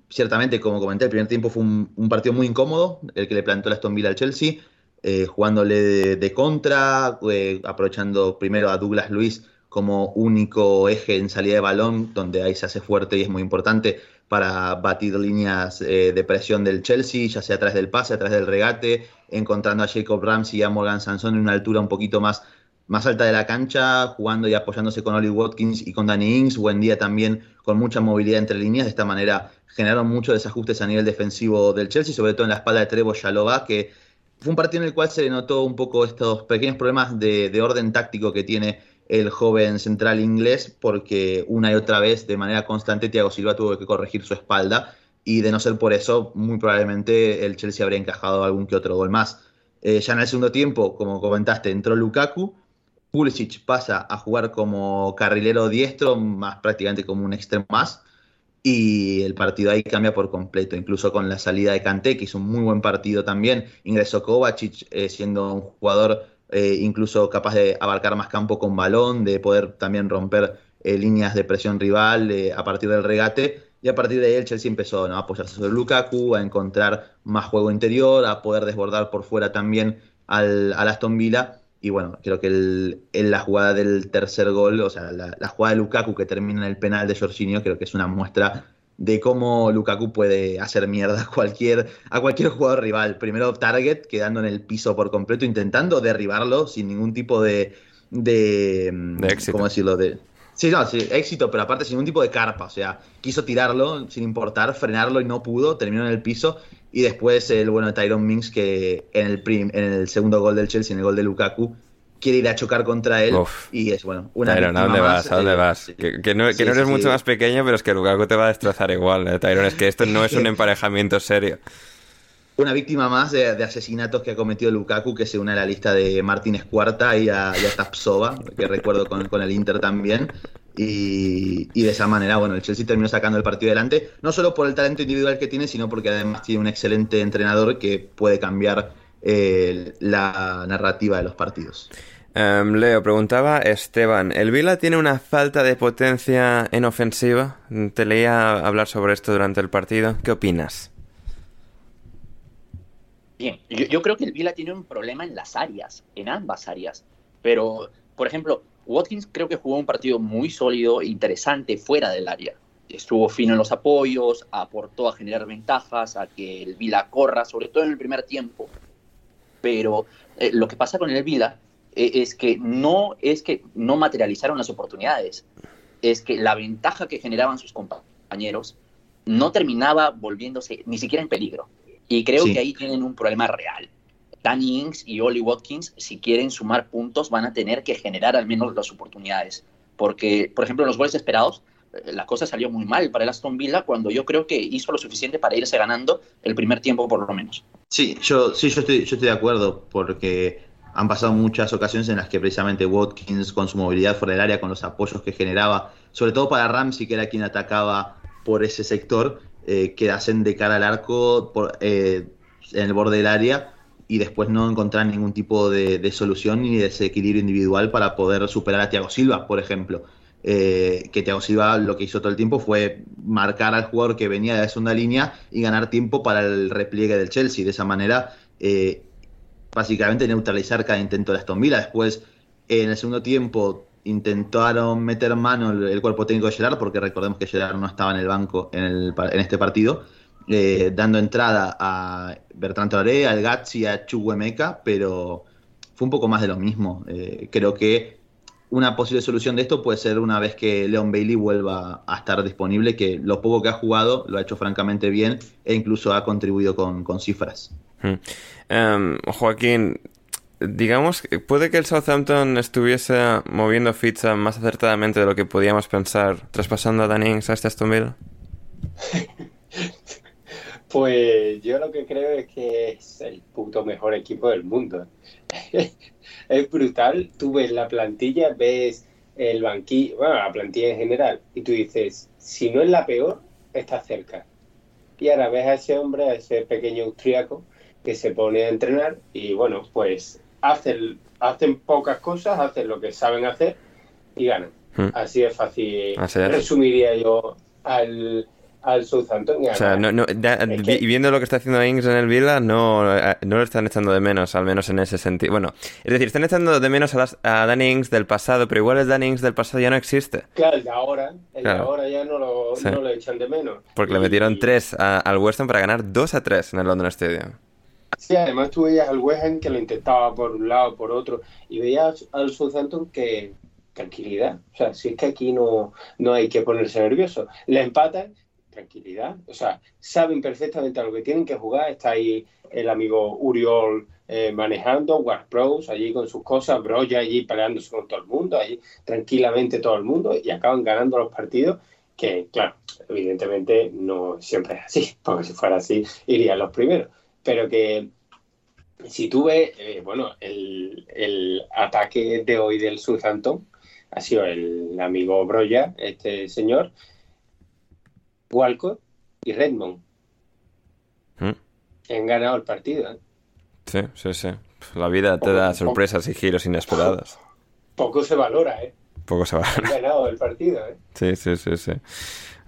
ciertamente, como comenté, el primer tiempo fue un, partido muy incómodo, el que le plantó la Aston al Chelsea, eh, jugándole de, contra, eh, aprovechando primero a Douglas Luis como único eje en salida de balón, donde ahí se hace fuerte y es muy importante para batir líneas eh, de presión del Chelsea, ya sea a través del pase, a través del regate, encontrando a Jacob Ramsey y a Morgan Sanson en una altura un poquito más, más alta de la cancha, jugando y apoyándose con Oli Watkins y con Danny Ings, buen día también con mucha movilidad entre líneas, de esta manera generaron muchos desajustes a nivel defensivo del Chelsea, sobre todo en la espalda de Trevo Yalova, que fue un partido en el cual se le notó un poco estos pequeños problemas de, de orden táctico que tiene el joven central inglés porque una y otra vez de manera constante Thiago Silva tuvo que corregir su espalda y de no ser por eso muy probablemente el Chelsea habría encajado algún que otro gol más. Eh, ya en el segundo tiempo, como comentaste, entró Lukaku, Pulisic pasa a jugar como carrilero diestro, más prácticamente como un extremo más, y el partido ahí cambia por completo, incluso con la salida de Kanté, que hizo un muy buen partido también, ingresó Kovacic eh, siendo un jugador eh, incluso capaz de abarcar más campo con balón, de poder también romper eh, líneas de presión rival eh, a partir del regate. Y a partir de ahí el Chelsea empezó a apoyarse sobre Lukaku, a encontrar más juego interior, a poder desbordar por fuera también al, Aston Villa. Y bueno, creo que en la jugada del tercer gol, o sea, la, la, jugada de Lukaku que termina en el penal de Jorginho, creo que es una muestra de cómo Lukaku puede hacer mierda a cualquier, a cualquier jugador rival. Primero target, quedando en el piso por completo, intentando derribarlo sin ningún tipo de... De, éxito. ¿Cómo decirlo? De, sí, no, sí, éxito, pero aparte sin ningún tipo de carpa. O sea, quiso tirarlo sin importar, frenarlo y no pudo, terminó en el piso. Y después el bueno de Tyrone Mings, que en el, en el segundo gol del Chelsea, en el gol de Lukaku, quiere ir a chocar contra él. Uf. Y es, bueno, una Tyron, ¿a dónde más, vas? ¿A dónde eh, vas? Que, que no, que Sí, no eres sí, mucho sí. más pequeño, pero es que Lukaku te va a destrozar igual, ¿eh, Tyron? Es que esto no es un emparejamiento serio. Una víctima más de, de asesinatos que ha cometido Lukaku, que se une a la lista de Martínez Cuarta y a, y a Tapsova, que recuerdo con, con el Inter también. Y, y de esa manera, bueno, el Chelsea terminó sacando el partido adelante, no solo por el talento individual que tiene, sino porque además tiene un excelente entrenador que puede cambiar eh, la narrativa de los partidos. Em, Leo, preguntaba Esteban, ¿el Vila tiene una falta de potencia en ofensiva? Te leía hablar sobre esto durante el partido. ¿Qué opinas? Bien, yo, creo que el Vila tiene un problema en las áreas, en ambas áreas. Pero, por ejemplo, Watkins creo que jugó un partido muy sólido interesante fuera del área. Estuvo fino en los apoyos, aportó a generar ventajas, a que el Vila corra, sobre todo en el primer tiempo. Pero eh, lo que pasa con el Vila es que no es que no materializaron las oportunidades, es que la ventaja que generaban sus compañeros no terminaba volviéndose ni siquiera en peligro. Y creo Sí. que ahí tienen un problema real. Danny Ings y Oli Watkins, si quieren sumar puntos, van a tener que generar al menos las oportunidades. Porque, por ejemplo, en los goles esperados, eh, la cosa salió muy mal para el Aston Villa cuando yo creo que hizo lo suficiente para irse ganando el primer tiempo por lo menos. Sí, yo, sí, yo estoy, yo estoy de acuerdo, porque han pasado muchas ocasiones en las que precisamente Watkins, con su movilidad fuera del área, con los apoyos que generaba, sobre todo para Ramsey, que era quien atacaba por ese sector, eh, quedasen de cara al arco eh, en el borde del área y después no encontrar ningún tipo de, solución ni de desequilibrio individual para poder superar a Thiago Silva, por ejemplo. Eh, que Thiago Silva lo que hizo todo el tiempo fue marcar al jugador que venía de la segunda línea y ganar tiempo para el repliegue del Chelsea. De esa manera, eh, básicamente neutralizar cada intento de Aston Villa. Después, en el segundo tiempo, intentaron meter mano el, cuerpo técnico de Gerard, porque recordemos que Gerard no estaba en el banco en, el en este partido, eh, dando entrada a Bertrand Traoré, al Gazzi a Chukwuemeka, pero fue un poco más de lo mismo. Eh, creo que una posible solución de esto puede ser una vez que Leon Bailey vuelva a estar disponible, que lo poco que ha jugado lo ha hecho francamente bien e incluso ha contribuido con, con cifras. Em, Joaquín, digamos, puede que el Southampton estuviese moviendo ficha más acertadamente de lo que podíamos pensar, traspasando a Danny Ings a este. Pues yo lo que creo es que es el puto mejor equipo del mundo. es brutal. Tú ves la plantilla, ves el banquillo, bueno, la plantilla en general, y tú dices, si no es la peor, está cerca. Y ahora ves a ese hombre, a ese pequeño austriaco, que se pone a entrenar y bueno, pues hacen, hacen pocas cosas, hacen lo que saben hacer y ganan. Hmm. Así es fácil. Así es. Resumiría yo al, al Southampton. y O sea, además- no, no, da- Es vi- que- viendo lo que está haciendo Ings en el Villa, no, eh, no lo están echando de menos, al menos en ese sentido. Bueno, es decir, están echando de menos a, las- a Danny Ings del pasado, pero igual el Danny Ings del pasado ya no existe. Claro, el de ahora, el Claro. de ahora ya no lo, Sí. no lo echan de menos. Porque le metieron 3 al West Ham para ganar 2 a 3 en el London Stadium. Sí, además tú veías al West que lo intentaba por un lado, por otro, y veías al Southampton que tranquilidad. O sea, si es que aquí no, no hay que ponerse nervioso. Le empatan, tranquilidad. O sea, saben perfectamente a lo que tienen que jugar. Está ahí el amigo Uriol eh, manejando, War Pros allí con sus cosas, Broya allí peleándose con todo el mundo, allí tranquilamente todo el mundo, y acaban ganando los partidos. Que, claro, evidentemente no siempre es así, porque si fuera así irían los primeros. Pero que si tú ves, eh, bueno, el, el ataque de hoy del Southampton ha sido el amigo Broya, este señor, Walcott y Redmond. Mm. Han ganado el partido. ¿eh? Sí, sí, sí. La vida te da sorpresas y giros inesperados. Poco se valora, ¿eh? Poco se va. Han ganado el partido, ¿eh? Sí, sí, sí, sí.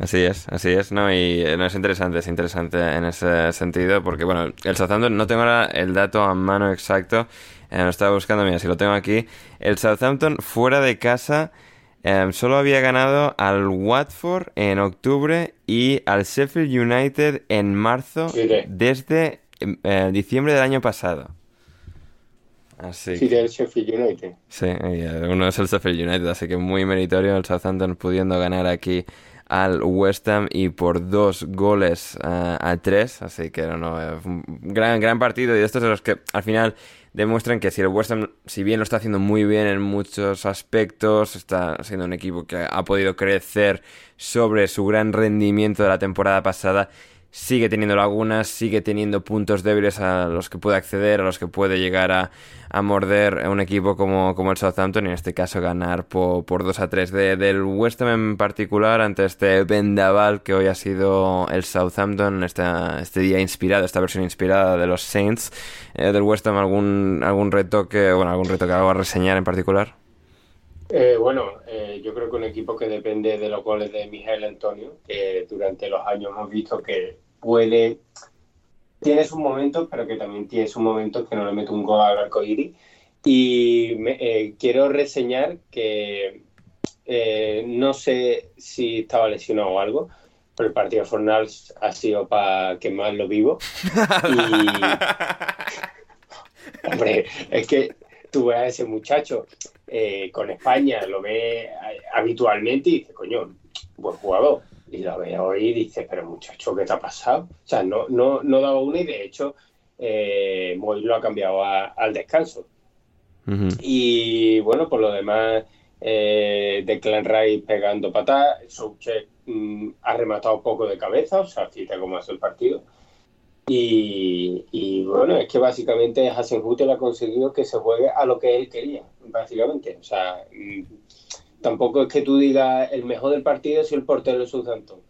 Así es, así es, ¿no? Y eh, no es interesante, es interesante en ese sentido, porque bueno, el Southampton, no tengo ahora el dato a mano exacto, eh, lo estaba buscando, mira, si lo tengo aquí. El Southampton fuera de casa eh, solo había ganado al Watford en octubre y al Sheffield United en marzo desde eh, diciembre del año pasado. Así Sí, del Sheffield United. Sí, eh, uno es el Sheffield United, así que muy meritorio el Southampton pudiendo ganar aquí al West Ham y por dos goles eh, a tres, así que no, no, un gran, gran partido y estos de los que al final demuestran que si el West Ham, si bien lo está haciendo muy bien en muchos aspectos, está siendo un equipo que ha podido crecer sobre su gran rendimiento de la temporada pasada, sigue teniendo lagunas, sigue teniendo puntos débiles a los que puede acceder, a los que puede llegar a, a morder un equipo como, como el Southampton y en este caso ganar por, por 2 a 3 de, del West Ham en particular ante este vendaval que hoy ha sido el Southampton, este, este día inspirado, esta versión inspirada de los Saints eh, del West Ham, algún, algún retoque, bueno, algún reto que hago a reseñar en particular. Eh, bueno, eh, yo creo que un equipo que depende de los goles de Miguel Antonio, que durante los años hemos visto que puede, tiene sus momentos, pero que también tiene sus momentos que no le mete un gol al arco iris. Y me, eh, quiero reseñar que eh, no sé si estaba lesionado o algo, pero el partido de Fornals ha sido para quemarlo vivo. Y... Hombre, es que tú ves a ese muchacho eh, con España, lo ves habitualmente y dices, coño, buen jugador y lo veo y dice, pero muchacho, ¿qué te ha pasado? O sea, no, no, no daba una y de hecho eh, Moy lo ha cambiado a, al descanso. Uh -huh. Y bueno, por lo demás, eh, Declan Rice pegando patas, Soucek mm, ha rematado un poco de cabeza, o sea, fíjate cómo hace el partido. Y, y, bueno, es que básicamente Hasenhutel ha conseguido que se juegue a lo que él quería, básicamente. O sea, tampoco es que tú digas el mejor del partido es el portero de Southampton,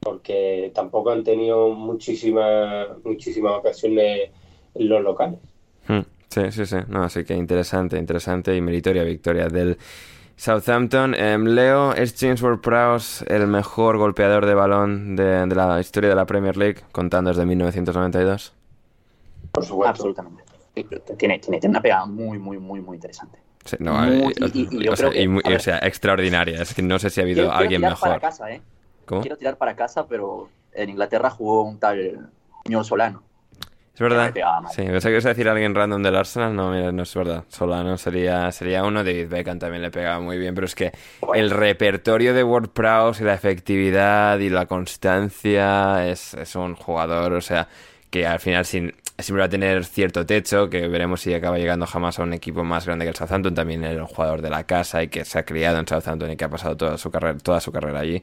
porque tampoco han tenido muchísimas muchísimas ocasiones en los locales. Hmm. Sí, sí, sí. No, así que interesante, interesante y meritoria victoria del Southampton. Eh, Leo, ¿es James Ward-Prowse el mejor golpeador de balón de, de, la historia de la Premier League, contando desde 1992? Por supuesto. Absolutamente. Tiene, tiene, tiene una pegada muy, muy, muy, muy interesante. Sí, no, muy, y, y, y o, sea, que, muy, o, sea, extraordinaria. Es que no sé si ha habido quiero, alguien quiero mejor. Para casa, ¿eh? ¿Cómo? Quiero tirar para casa, pero en Inglaterra jugó un tal señor Solano. Es verdad. Sí, pensé que ibas a decir a alguien random del Arsenal. No, mira, no es verdad. Solano sería, sería uno. David Beckham también le pegaba muy bien. Pero es que bueno. el repertorio de Ward Prowse y la efectividad y la constancia es, es un jugador, o sea, que al final sin, siempre va a tener cierto techo, que veremos si acaba llegando jamás a un equipo más grande que el Southampton, también era un jugador de la casa y que se ha criado en Southampton y que ha pasado toda su carrera, toda su carrera allí.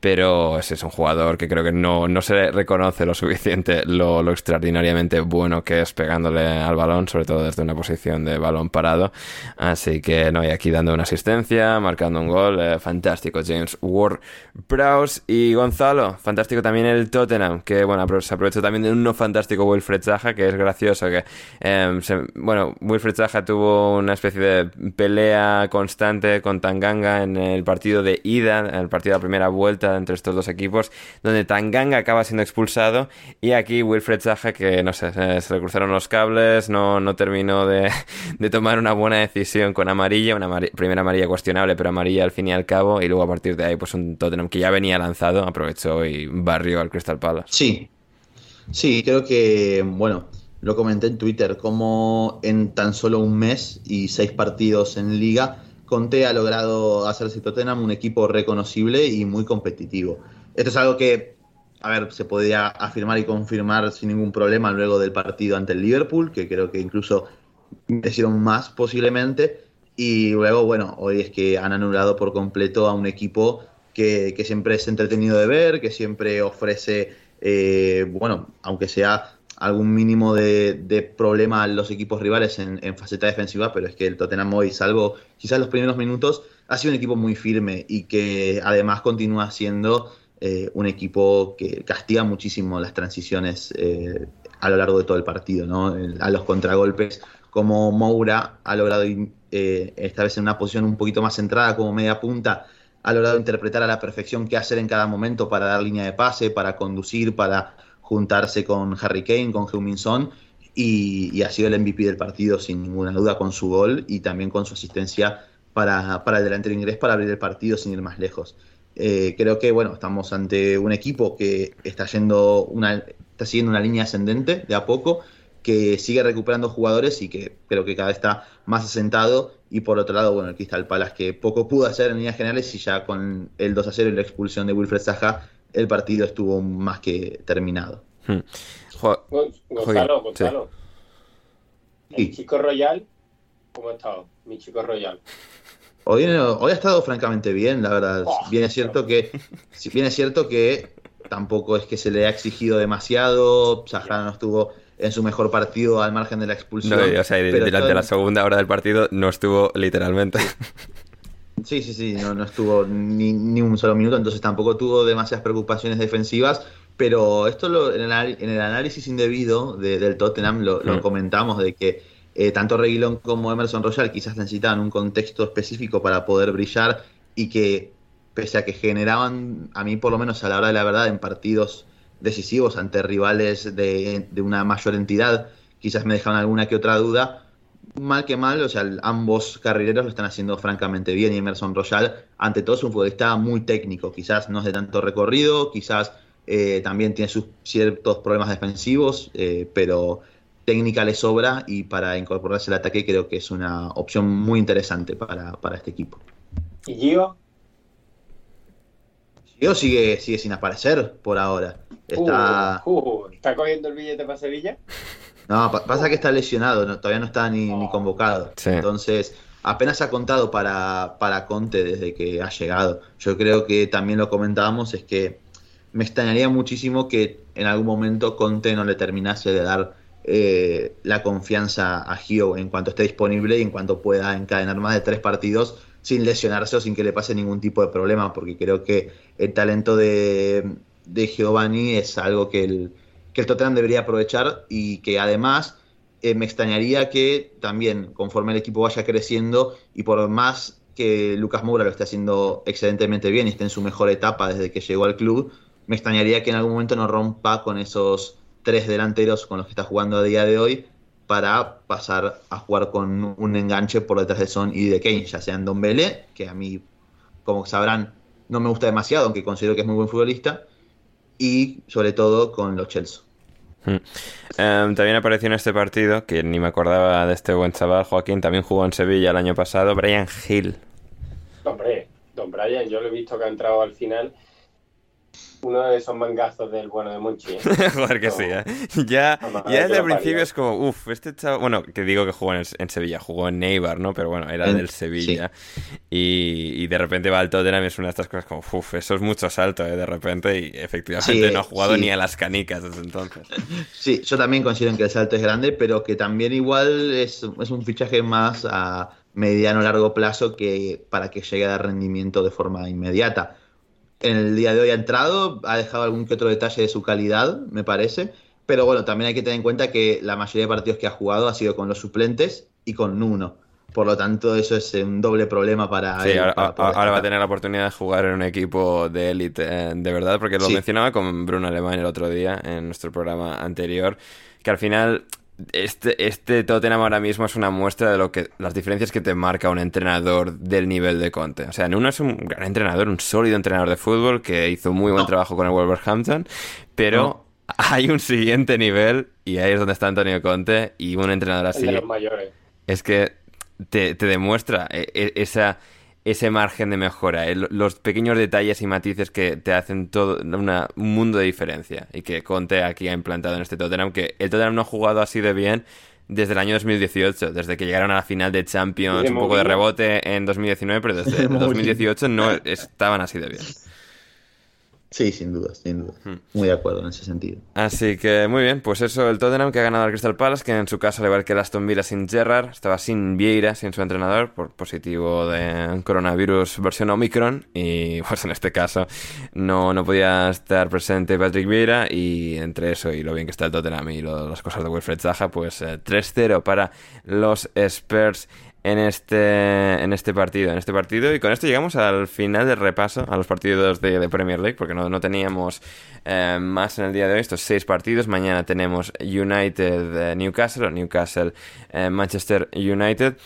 Pero ese es un jugador que creo que no, no se reconoce lo suficiente lo, lo, extraordinariamente bueno que es pegándole al balón, sobre todo desde una posición de balón parado. Así que no, y aquí dando una asistencia, marcando un gol, eh, fantástico James Ward Prowse y Gonzalo, fantástico también el Tottenham, que bueno, se aprovechó también de un no fantástico Wilfred Zaha, que es gracioso, que se, bueno, Wilfred Zaha tuvo una especie de pelea constante con Tanganga en el partido de ida, en el partido de la primera vuelta entre estos dos equipos, donde Tanganga acaba siendo expulsado y aquí Wilfred Zaha, que no sé, se le cruzaron los cables, no, no terminó de, de tomar una buena decisión con amarilla, una primera amarilla cuestionable, pero amarilla al fin y al cabo, y luego a partir de ahí, pues un Tottenham que ya venía lanzado, aprovechó y barrió al Crystal Palace. Sí, sí, creo que, bueno, lo comenté en Twitter, como en tan solo un mes y seis partidos en liga, Conte ha logrado hacerse Tottenham un equipo reconocible y muy competitivo. Esto es algo que, a ver, se podía afirmar y confirmar sin ningún problema luego del partido ante el Liverpool, que creo que incluso merecieron más posiblemente. Y luego, bueno, hoy es que han anulado por completo a un equipo que, que siempre es entretenido de ver, que siempre ofrece, eh, bueno, aunque sea algún mínimo de, problema a los equipos rivales en, faceta defensiva, pero es que el Tottenham hoy, salvo quizás los primeros minutos, ha sido un equipo muy firme y que además continúa siendo eh, un equipo que castiga muchísimo las transiciones eh, a lo largo de todo el partido, ¿no? a los contragolpes, como Moura ha logrado esta vez en una posición un poquito más centrada como media punta, ha logrado interpretar a la perfección qué hacer en cada momento para dar línea de pase, para conducir, para juntarse con Harry Kane, con Heung-Min y, ha sido el MVP del partido sin ninguna duda con su gol y también con su asistencia para, para el delantero inglés para abrir el partido sin ir más lejos. Eh, creo que bueno, estamos ante un equipo que está yendo una, está siguiendo una línea ascendente de a poco, que sigue recuperando jugadores y que creo que cada vez está más asentado. Y por otro lado, bueno, el Crystal Palace que poco pudo hacer en líneas generales y ya con el 2 a 0 y la expulsión de Wilfred Zaha el partido estuvo más que terminado. Hmm. Gonzalo, Gonzalo. Sí. El chico Royal, ¿cómo ha estado? Mi chico Royal. Hoy, hoy ha estado francamente bien, la verdad. Oh, bien es cierto que, bien es cierto que tampoco es que se le ha exigido demasiado. Sahara no estuvo en su mejor partido al margen de la expulsión. No, o sea, pero durante todo- la segunda hora del partido no estuvo literalmente. Sí, sí, sí, no, no estuvo ni, ni un solo minuto, entonces tampoco tuvo demasiadas preocupaciones defensivas, pero esto lo- en, el, en el análisis indebido de- del Tottenham lo, lo comentamos, de que eh, tanto Reguilón como Emerson Royal quizás necesitaban un contexto específico para poder brillar y que pese a que generaban, a mí por lo menos a la hora de la verdad, en partidos decisivos ante rivales de, de una mayor entidad, quizás me dejaban alguna que otra duda, mal que mal, o sea, ambos carrileros lo están haciendo francamente bien y Emerson Royal, ante todo, es un futbolista muy técnico, quizás no es de tanto recorrido, quizás eh, también tiene sus ciertos problemas defensivos, eh, pero técnica le sobra y para incorporarse al ataque creo que es una opción muy interesante para, para este equipo. ¿Y Gio? Gio sigue, sigue sin aparecer por ahora. Está, Uh, uh, ¿Está cogiendo el billete para Sevilla? No, pa- pasa que está lesionado, no- todavía no está ni, ni convocado. Sí. Entonces, apenas ha contado para, para Conte desde que ha llegado. Yo creo que también lo comentábamos, es que me extrañaría muchísimo que en algún momento Conte no le terminase de dar eh, la confianza a Gio en cuanto esté disponible y en cuanto pueda encadenar más de tres partidos sin lesionarse o sin que le pase ningún tipo de problema, porque creo que el talento de, de Giovanni es algo que el, que el Tottenham debería aprovechar y que además eh, me extrañaría que también conforme el equipo vaya creciendo y por más que Lucas Moura lo esté haciendo excelentemente bien y esté en su mejor etapa desde que llegó al club, me extrañaría que en algún momento no rompa con esos tres delanteros con los que está jugando a día de hoy para pasar a jugar con un enganche por detrás de Son y de Kane, ya sean Don Bele, que a mí, como sabrán, no me gusta demasiado, aunque considero que es muy buen futbolista, y sobre todo con los Chelsea. Mm. Em, también apareció en este partido, que ni me acordaba de este buen chaval, Joaquín, también jugó en Sevilla el año pasado, Brian Hill. Hombre, Don Brian, yo lo he visto que ha entrado al final. Uno de esos mangazos del bueno de Monchi. ¿eh? Joder, que sí, ¿eh? Ya, ya desde el principio es como, uff, este chaval. Bueno, que digo que jugó en, en Sevilla, jugó en Neibar, ¿no? Pero bueno, era del Sevilla. Y, y de repente va al Tottenham y es una de estas cosas como, uff, eso es mucho salto, ¿eh? De repente, y efectivamente Sí, no ha jugado sí. ni a las canicas desde entonces. Sí, yo también considero que el salto es grande, pero que también igual es, es un fichaje más a mediano largo plazo que para que llegue a dar rendimiento de forma inmediata. En el día de hoy ha entrado, ha dejado algún que otro detalle de su calidad, me parece, pero bueno, también hay que tener en cuenta que la mayoría de partidos que ha jugado ha sido con los suplentes y con Nuno. Por lo tanto, eso es un doble problema para Sí, él. ahora, para va a tener la oportunidad de jugar en un equipo de élite, eh, de verdad, porque lo Sí. mencionaba con Bruno Alemán el otro día en nuestro programa anterior, que al final este, este Tottenham ahora mismo es una muestra de lo que las diferencias que te marca un entrenador del nivel de Conte. O sea, Nuno es un gran entrenador, un sólido entrenador de fútbol que hizo muy buen No. trabajo con el Wolverhampton, pero No. hay un siguiente nivel y ahí es donde está Antonio Conte y un entrenador El así de los mayores. es que te, te demuestra eh, eh, esa, ese margen de mejora, el- los pequeños detalles y matices que te hacen todo una- un mundo de diferencia y que Conte aquí ha implantado en este Tottenham, que el Tottenham no ha jugado así de bien desde el año 2018, desde que llegaron a la final de Champions, ¿De un poco de rebote en 2019, pero desde De Mourinho. 2018 no estaban así de bien. Sí, sin duda, sin duda. Hmm. Muy de acuerdo en ese sentido. Así que muy bien, pues eso, el Tottenham que ha ganado al Crystal Palace, que en su caso, al igual que el Aston Villa sin Gerrard, estaba sin Vieira, sin su entrenador, por positivo de coronavirus versión Omicron, y pues en este caso no, no podía estar presente Patrick Vieira, y entre eso y lo bien que está el Tottenham y lo- las cosas de Wilfred Zaha, pues eh, 3-0 para los Spurs en este, en este partido, en este partido. Y con esto llegamos al final del repaso a los partidos de, de Premier League, porque no, no teníamos eh, más en el día de hoy, estos seis partidos. Mañana tenemos United eh, Newcastle, o Newcastle eh, Manchester United,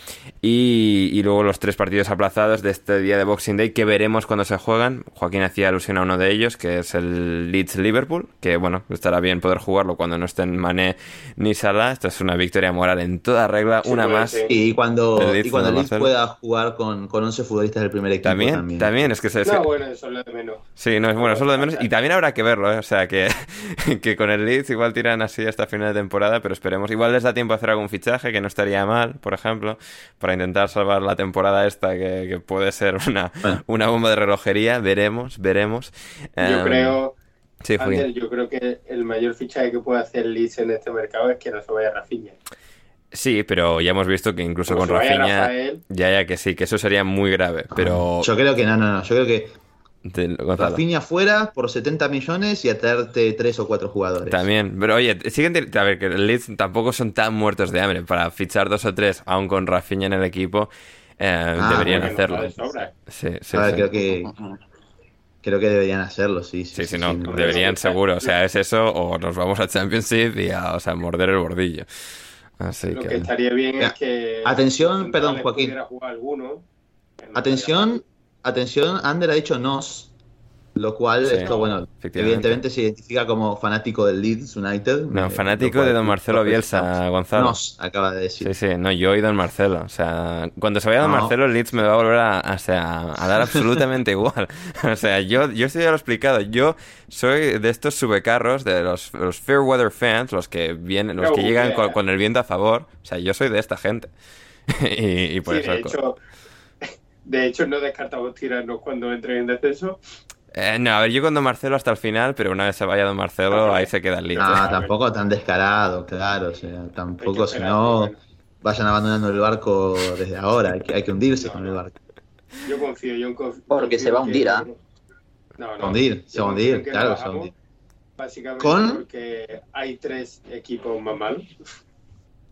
y, y luego los tres partidos aplazados de este día de Boxing Day que veremos cuando se juegan. Joaquín hacía alusión a uno de ellos, que es el Leeds Liverpool, que bueno, estará bien poder jugarlo cuando no estén Mané ni Salah. Esto es una victoria moral en toda regla, Sí, una más. Y cuando, cuando, y cuando el Leeds pueda jugar con, con 11 futbolistas del primer equipo También, también. también, es que se... No, bueno, eso es lo de menos. Sí, no, es bueno, eso es lo de menos. Y también habrá que verlo, ¿eh? O sea, que, que con el Leeds igual tiran así hasta final de temporada, pero esperemos. Igual les da tiempo a hacer algún fichaje, que no estaría mal, por ejemplo, para intentar salvar la temporada esta, que, que puede ser una, Bueno. una bomba de relojería. Veremos, veremos. Yo Em, creo, Sí, yo creo que el mayor fichaje que puede hacer Leeds en este mercado es que no se vaya Rafinha. Sí, pero ya hemos visto que incluso Como con Rafinha... Rafael. Ya, ya que sí, que eso sería muy grave, pero... Yo creo que no, no, no. Yo creo que Te-. Rafinha fuera por 70 millones y atraerte 3 o 4 jugadores. También, pero oye, siguen a ver que el Leeds tampoco son tan muertos de hambre para fichar dos o tres, aún con Rafinha en el equipo, eh, Ah, deberían Porque no hacerlo. de sobra. Sí, sí, A ver, sí. creo que creo que deberían hacerlo, sí. Sí, Sí, sí, sí, no, sí, no. deberían seguro. O sea, es eso o nos vamos a Championship y a, o sea, morder el bordillo. Así Lo que que... estaría bien Ya. es que. Atención, perdón, Joaquín. jugar alguno. Atención, atención, Ander ha dicho nos, lo cual Sí, esto, bueno, evidentemente se identifica como fanático del Leeds United. No, eh, fanático cual- de Don Marcelo Bielsa, Gonzalo. Nos, acaba de decir. Sí, sí, no, yo y Don Marcelo. O sea, cuando se vaya Don No. Marcelo, el Leeds me va a volver a, dar absolutamente igual. O sea, yo, yo esto ya lo he explicado. Yo soy de estos subecarros, de los, los fair weather fans, los que vienen, los que llegan yeah. con, con el viento a favor. O sea, yo soy de esta gente. y, y por Sí, eso. de hecho, de hecho, no descartamos tirarnos cuando entre en descenso. Eh, no, a ver, yo con Don Marcelo hasta el final, pero una vez se vaya Don Marcelo, Ah, ahí se queda el Leeds. No, tampoco tan descarado, claro. O sea, tampoco, si no, vayan abandonando el barco desde ahora. Hay que, hay que hundirse con el barco. Yo confío, yo confío. Porque se va a hundir, ¿ah? No, Se no. va a hundir, se Yo va a hundir, claro, se va a hundir. Básicamente ¿Con? porque hay tres equipos más mal.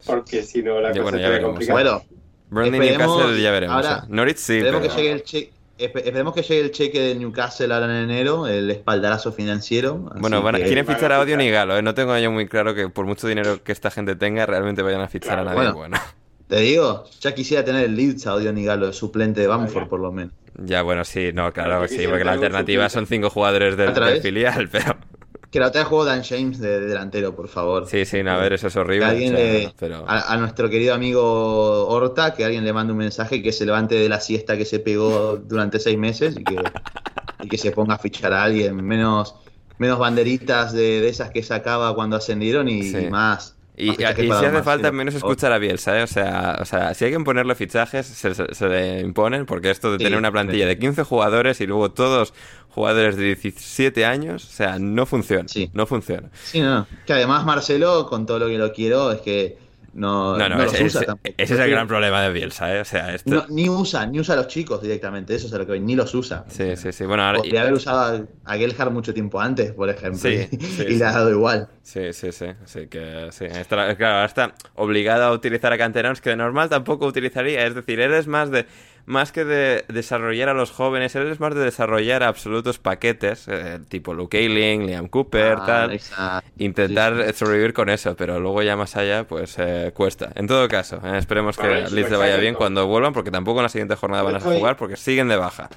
Porque si no, la Ya, cosa bueno, ya sería veremos. complicada. Bueno, Burnley Esperemos- Newcastle ya veremos. ahora, ¿eh? Norwich sí, esperemos, pero... que llegue el espe- esperemos que llegue el cheque de Newcastle ahora en enero, el espaldarazo financiero. Bueno, van a- que- quieren fichar a Odio fichar. ni Galo, ¿eh? No tengo yo muy claro que por mucho dinero que esta gente tenga, realmente vayan a fichar a nadie bueno. bueno. Te digo, ya quisiera tener el Leeds a Odio Nigalo de suplente de Bamford, por lo menos. Ya, bueno, sí, no, claro, sí, porque la alternativa son cinco jugadores del, ¿Otra del filial, pero... Que la otra jugó Dan James de, de delantero, por favor. Sí, sí, no, a ver, eso es Que horrible, alguien pero... a, a nuestro querido amigo Horta, que alguien le mande un mensaje y que se levante de la siesta que se pegó durante seis meses y que, y que se ponga a fichar a alguien. Menos, menos banderitas de, de esas que sacaba cuando ascendieron y, Sí. y más. Y, si hace falta menos escuchar a Bielsa, ¿eh? O sea, o sea, si hay que ponerle fichajes, se, se- se le imponen, porque esto de Sí, tener una plantilla sí. de 15 jugadores y luego todos jugadores de 17 años, o sea, no funciona, Sí. no funciona. Sí, no, no. Que además Marcelo, con todo lo que lo quiero, es que no, No, no, no los ese, usa ese- es el gran problema de Bielsa, ¿eh? O sea, esto... No, ni usa, ni usa a los chicos directamente, eso es a lo que ni los usa. Sí, sí, sí, bueno, ahora... Podría haber usado a, mucho tiempo antes, por ejemplo, Sí, y, sí, y le ha dado igual. Sí, sí, sí, sí que sí. Está- claro, ahora está obligado a utilizar a canteranos que de normal tampoco utilizaría. Es decir, eres más de más que de desarrollar a los jóvenes, eres más de desarrollar absolutos paquetes, eh, tipo Luke Ayling, Liam Cooper, Ah, tal. exacto. Intentar Sí, sí. sobrevivir con eso, pero luego ya más allá, pues eh, cuesta. En todo caso, eh, esperemos que Vale, Leeds le vaya bien cuando vuelvan, porque tampoco en la siguiente jornada van a jugar, porque siguen de baja.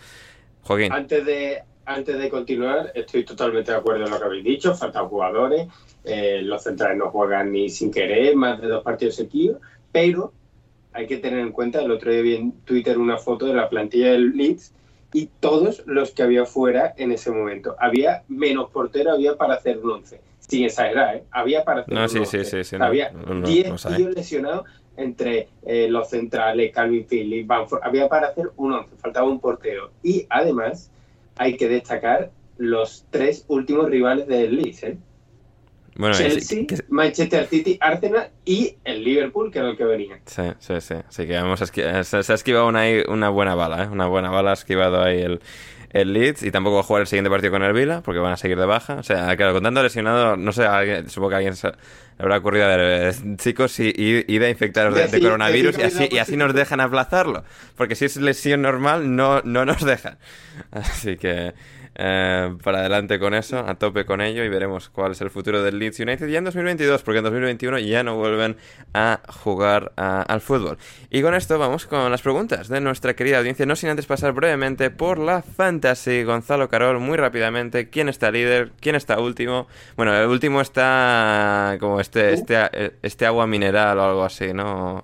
Joaquín. Antes de, antes de continuar, estoy totalmente de acuerdo en lo que habéis dicho. Faltan jugadores, eh, los centrales no juegan ni sin querer, más de dos partidos seguidos, pero hay que tener en cuenta, el otro día vi en Twitter una foto de la plantilla del Leeds y todos los que había fuera en ese momento. Había menos portero, había para hacer un 11. Sin exagerar, ¿eh? Había para hacer No, un sí, 11. sí, sí, no, había no, no, 10 los hay. tíos lesionados entre eh, los centrales, Calvin Phillips, Bamford. Había para hacer un 11, faltaba un portero. Y además hay que destacar los tres últimos rivales del Leeds, ¿eh? Bueno, es- Chelsea, que- Manchester City, Arsenal y el Liverpool, que era el que venía. Sí, sí, sí. Así que hemos esqui- se, se ha esquivado una, buena bala, ¿eh? Una buena bala ha esquivado ahí el, el Leeds y tampoco va a jugar el siguiente partido con el Vila porque van a seguir de baja. O sea, claro, con tanto lesionado, no sé, a alguien- supongo que a alguien se habrá ocurrido, a ver, eh, chicos, y, y, a infectaros de, de coronavirus y así, y así nos dejan aplazarlo. Porque si es lesión normal, no, no nos dejan. Así que... eh, para adelante con eso, a tope con ello y veremos cuál es el futuro del Leeds United ya en 2022, porque en 2021 ya no vuelven a jugar a- al fútbol. Y con esto vamos con las preguntas de nuestra querida audiencia, no sin antes pasar brevemente por la Fantasy. Gonzalo Carol, muy rápidamente, ¿quién está líder? ¿Quién está último? Bueno, el último está como este, este, este agua mineral o algo así, ¿no?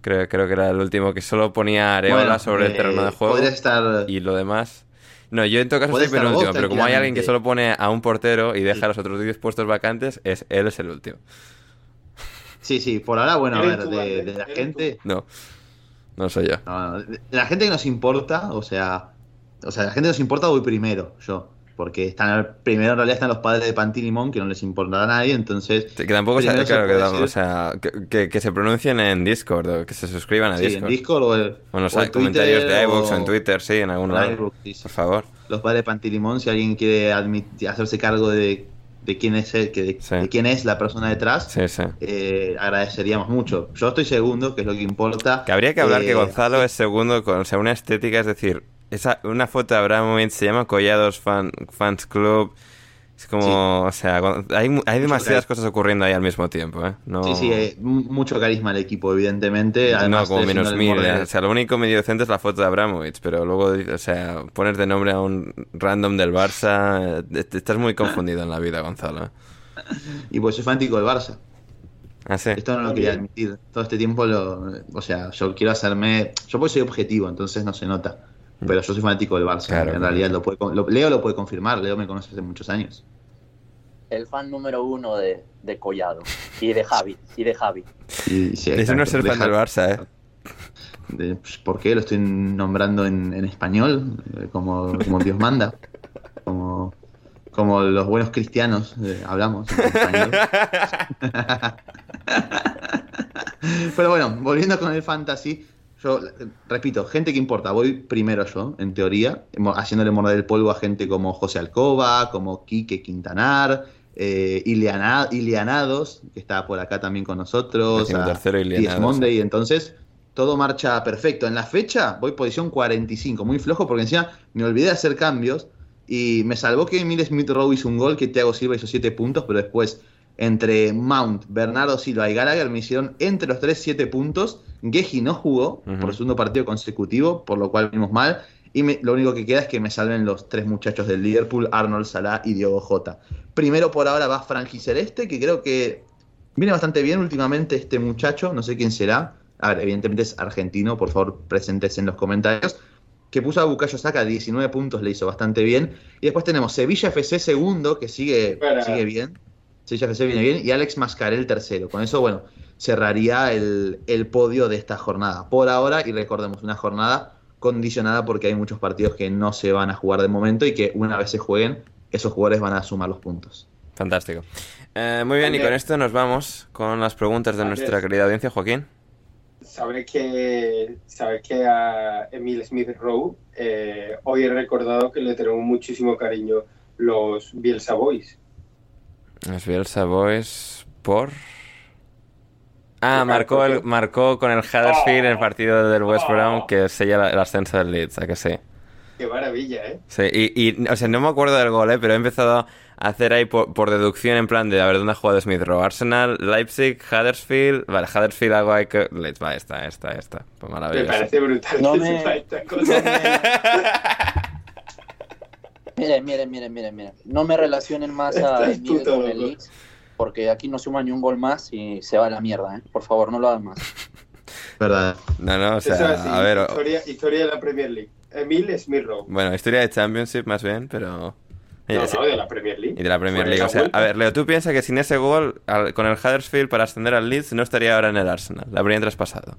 Creo, creo que era el último que solo ponía areola Bueno, sobre el eh, terreno de juego. podría estar- Y lo demás. No, yo en todo caso vos, penúltimo, pero como hay alguien que solo pone a un portero y deja los otros 10 puestos vacantes, es él es el último. Sí, sí, por ahora, bueno, a ver, tú, de, la gente. No, no soy yo. no, no, de la gente que nos importa, o sea, o sea, la gente que nos importa voy primero, yo. Porque están primero en realidad están los padres de Pantilimón, que no les importa a nadie, entonces. Que tampoco sea, claro, que, decir- o sea, que, que- que se pronuncien en Discord o que se suscriban a sí, Discord. en Discord o, el, O nos o comentarios Twitter de iVoox o- en Twitter, sí, en algún sí, sí. Por favor. Los padres de Pantilimón, si alguien quiere hacerse cargo de, de quién es el, que, de, Sí. de quién es la persona detrás, eh, agradeceríamos mucho. Yo estoy segundo, que es lo que importa. Que habría que hablar que Eh, Gonzalo es segundo con o sea, una estética, es decir, esa, una foto de Abramovich se llama Collados Fan, Fans Club. Es como, o sea, hay, demasiadas cosas ocurriendo ahí al mismo tiempo, ¿eh? No, Sí, sí, eh, mucho carisma al equipo, evidentemente. no, como menos mil. ¿eh? O sea, lo único medio decente es la foto de Abramovich, pero luego, o sea, poner de nombre a un random del Barça, eh, te- estás muy confundido en la vida, Gonzalo. Y pues soy fanático del Barça. Ah, sí. Esto no lo quería admitir. Todo este tiempo lo. O sea, yo quiero hacerme. Yo pues soy objetivo, entonces no se nota. Pero yo soy fanático del Barça. Claro, en claro. realidad lo puede, lo- Leo lo puede confirmar. Leo me conoce hace muchos años. El fan número uno de, de Collado. Y de Javi. Y de Javi. Y, sí, Eso no es ser fan del Barça, ¿eh? de- pues, ¿Por qué? Lo estoy nombrando en, en español, eh, como, como Dios manda. Como, como los buenos cristianos eh, hablamos en español. Pero bueno, volviendo con el fantasy, yo repito, gente que importa, voy primero yo, en teoría, haciéndole morder el polvo a gente como José Alcoba, como Quique Quintanar, eh, Ileana- Ilianados, que está por acá también con nosotros, a tercero Diez Ilianados, Monday, entonces todo marcha perfecto. En la fecha voy posición 45, muy flojo porque encima me olvidé de hacer cambios y me salvó que Emil Smith Rowe hizo un gol, que Thiago Silva hizo 7 puntos, pero después entre Mount, Bernardo Silva y Gallagher me hicieron entre los tres 7 puntos. Geji no jugó Ujú. por segundo partido consecutivo, por lo cual vimos mal. Y me- lo único que queda es que me salven los tres muchachos del Liverpool, Arnold Salah y Diogo Jota. Primero por ahora va Franji Celeste, que creo que viene bastante bien últimamente este muchacho, no sé quién será. A ver, evidentemente es argentino, por favor presentes en los comentarios. Que puso a Bucayo Saka 19 puntos, le hizo bastante bien. Y después tenemos Sevilla FC segundo, que sigue, Para. sigue bien. FC viene bien. Y Alex Mascarel tercero. Con eso, bueno, cerraría el, el podio de esta jornada. Por ahora, y recordemos, una jornada condicionada porque hay muchos partidos que no se van a jugar de momento y que una vez se jueguen, esos jugadores van a sumar los puntos. Fantástico. Eh, muy bien, y con esto nos vamos con las preguntas de Andrés. nuestra querida audiencia, Joaquín. Sabes que, sabes que a Emil Smith Rowe eh, hoy he recordado que le tenemos muchísimo cariño los Bielsa Boys. Los Bielsa Boys por... Ah, marcó, el, marcó con el Huddersfield en el partido del West Oh. Brom que sella la- el ascenso del Leeds, ¿a que sí? Qué maravilla, ¿eh? Sí, y, y, o sea, no me acuerdo del gol, ¿eh? pero he empezado a hacer ahí por, por deducción en plan de a ver dónde ha jugado Smith Rowe. Arsenal, Leipzig, Huddersfield. Vale, Huddersfield hago ahí que. Leeds, va, esta, esta, esta. Pues Me maravilloso. parece brutal No que me- esta cosa. Miren, miren, miren, miren, miren. No me relacionen más a Emil con el. Leeds, porque aquí no suma ni un gol más y se va a la mierda, ¿eh? Por favor, no lo hagan más. ¿Verdad? No, no, o Eso es sea, así, a ver. o- historia, historia de la Premier League. Emil Smith Rowe. Bueno, historia de Championship más bien, pero. No, de la Premier League. Y de la Premier League. O sea, vuelta. a ver, Leo, tú piensas que sin ese gol, al- con el Huddersfield para ascender al Leeds, no estaría ahora en el Arsenal. La habrían traspasado.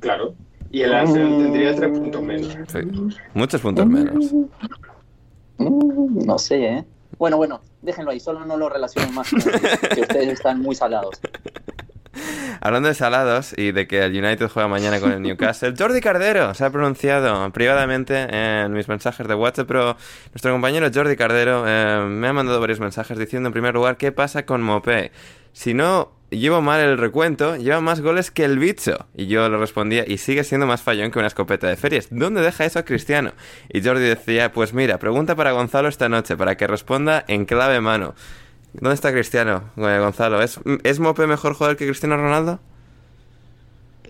Claro. Y el Arsenal tendría tres puntos menos. Sí. Muchos puntos menos. Mm, No sé, ¿eh? Bueno, bueno, déjenlo ahí, solo no lo relacionen más que ustedes están muy salados. Hablando de salados y de que el United juega mañana con el Newcastle, Jordi Cardero se ha pronunciado privadamente en mis mensajes de WhatsApp, pero nuestro compañero Jordi Cardero eh, me ha mandado varios mensajes diciendo en primer lugar qué pasa con Mopé. Si no llevo mal el recuento, lleva más goles que el bicho. Y yo le respondía, y sigue siendo más fallón que una escopeta de ferias. ¿Dónde deja eso a Cristiano? Y Jordi decía, pues mira, pregunta para Gonzalo esta noche, para que responda en clave mano. ¿Dónde está Cristiano, Gonzalo? ¿Es, ¿Es Mopé mejor jugador que Cristiano Ronaldo?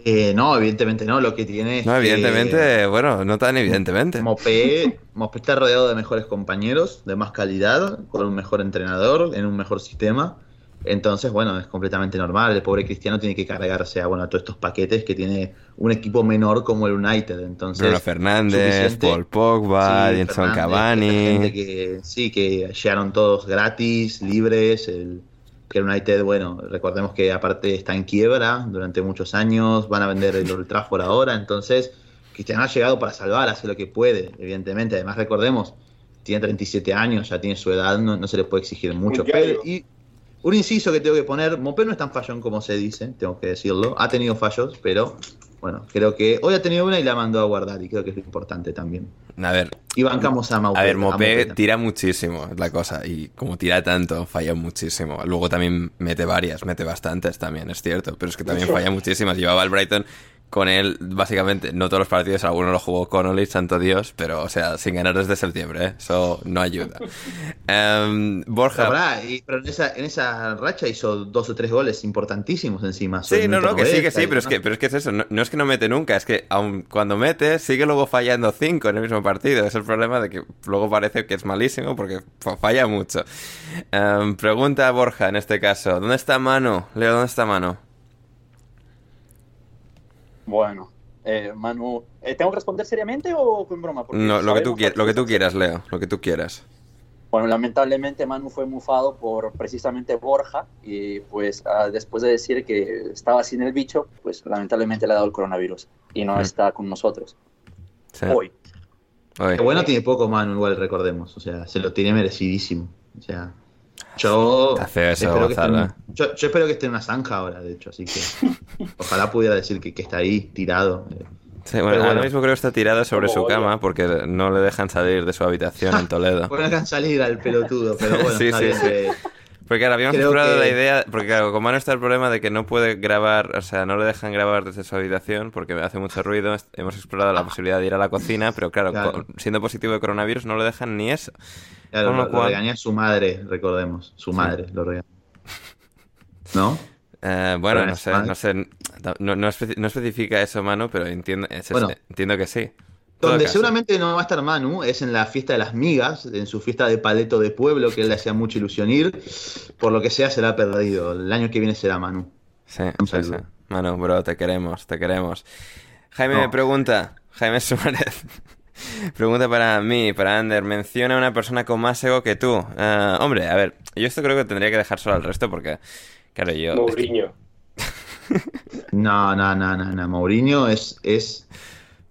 Eh, no, evidentemente no. Lo que tiene es No, que evidentemente, bueno, no tan evidentemente. Mopé, Mopé está rodeado de mejores compañeros, de más calidad, con un mejor entrenador, en un mejor sistema. Entonces, bueno, es completamente normal. El pobre Cristiano tiene que cargarse a, bueno, a todos estos paquetes que tiene un equipo menor como el United. Entonces, Bruno Fernández, suficiente- Paul Pogba, Sí, Edinson Cavani. gente que, sí, que llegaron todos gratis, libres. El, que el United, bueno, recordemos que aparte está en quiebra durante muchos años, van a vender el Old Trafford ahora, entonces Cristiano ha llegado para salvar, hace lo que puede, evidentemente. Además, recordemos, tiene 37 años, ya tiene su edad, no, no se le puede exigir mucho. Pero- y un inciso que tengo que poner, Mopé no es tan fallón como se dice, tengo que decirlo. Ha tenido fallos, pero bueno, creo que hoy ha tenido una y la mandó a guardar y creo que es lo importante también. A ver, Y bancamos a Mopé. a ver, Mopé tira muchísimo, es la cosa. Y como tira tanto, falla muchísimo. Luego también mete varias, mete bastantes también, es cierto. Pero es que también falla muchísimas. Llevaba el Brighton con él, básicamente, no todos los partidos, alguno lo jugó Connolly, santo Dios, pero, o sea, sin ganar desde septiembre, ¿eh? eso no ayuda. Em, Pero, Borja, pará, y- pero en esa, en esa racha hizo dos o tres goles importantísimos encima. Sí, no, no, que sí, que sí, pero es que, pero es que es eso, no, no es que no mete nunca, es que aun cuando mete, sigue luego fallando cinco en el mismo partido. Es el problema de que luego parece que es malísimo porque fa- falla mucho. Em, pregunta a Borja en este caso, ¿dónde está Manu? Leo, ¿dónde está Manu? Bueno, eh, Manu, eh, ¿tengo que responder seriamente o con broma? Porque No, lo que tú lo que tú quieras, Leo, lo que tú quieras. Bueno, lamentablemente Manu fue mufado por precisamente Borja y pues ah, después de decir que estaba sin el bicho, pues lamentablemente le ha dado el coronavirus y no Mm. está con nosotros Sí. hoy. Oye. Que bueno tiene poco Manu, igual recordemos. O sea, se lo tiene merecidísimo. O sea, yo. Está feo eso, espero que esté en- Gonzalo, ¿eh? yo, yo espero que esté en una zanja ahora, de hecho. Así que. ojalá pudiera decir que, que está ahí, tirado. Sí, bueno, Pero ahora bueno. mismo creo que está tirado sobre su cama porque no le dejan salir de su habitación en Toledo. Bueno, dejan salir al pelotudo, pero bueno, Sí, está sí, bien sí. que- Porque claro, habíamos explorado que- la idea, porque claro, con Manu está el problema de que no puede grabar, o sea, no le dejan grabar desde su habitación porque hace mucho ruido. Hemos explorado la posibilidad de ir a la cocina, pero claro, siendo positivo de coronavirus no le dejan ni eso. Claro, lo regaña su madre, recordemos. Su madre lo regaña. ¿No? Eh, bueno, no sé, no sé, no, no especi- no especifica eso Manu, pero entiendo, es- Bueno. entiendo que sí. Donde seguramente no va a estar Manu es en la fiesta de las migas, en su fiesta de paleto de pueblo, que él le hacía mucha ilusión ir. Por lo que sea, será perdido. El año que viene será Manu. Sí, Un sí. Manu, bro, te queremos, te queremos. Jaime No. me pregunta, Jaime Suárez, pregunta para mí, para Ander, menciona a una persona con más ego que tú. Ah, hombre, a ver, yo esto creo que tendría que dejar solo al resto porque, claro, yo... es que- Mourinho. No, no, no, no, no. Mourinho es, es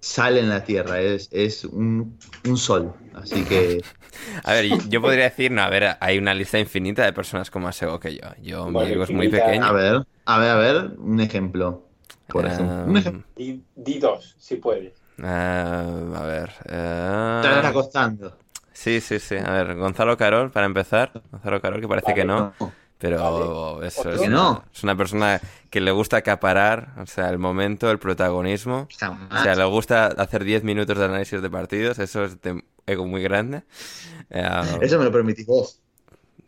sal en la tierra, es, es un, un sol. Así que a ver, yo- podría decir, no, a ver, hay una lista infinita de personas con más ego que yo. Yo, mi Bueno, ego es muy pequeño. a ver, a ver, a ver, un ejemplo. Por Ah, ejemplo. Un ejemplo. Di, di dos, si puedes. ah, a ver... ah, Te está costando. sí, sí, sí. A ver, Gonzalo Carol, para empezar. Gonzalo Carol, que parece Vale, que no. No. Pero eso ¿Otro? es una, no. es una persona que le gusta acaparar, o sea, el momento, el protagonismo. O sea, le gusta hacer 10 minutos de análisis de partidos, eso es de ego muy grande. Eh, Eso me lo permitís vos.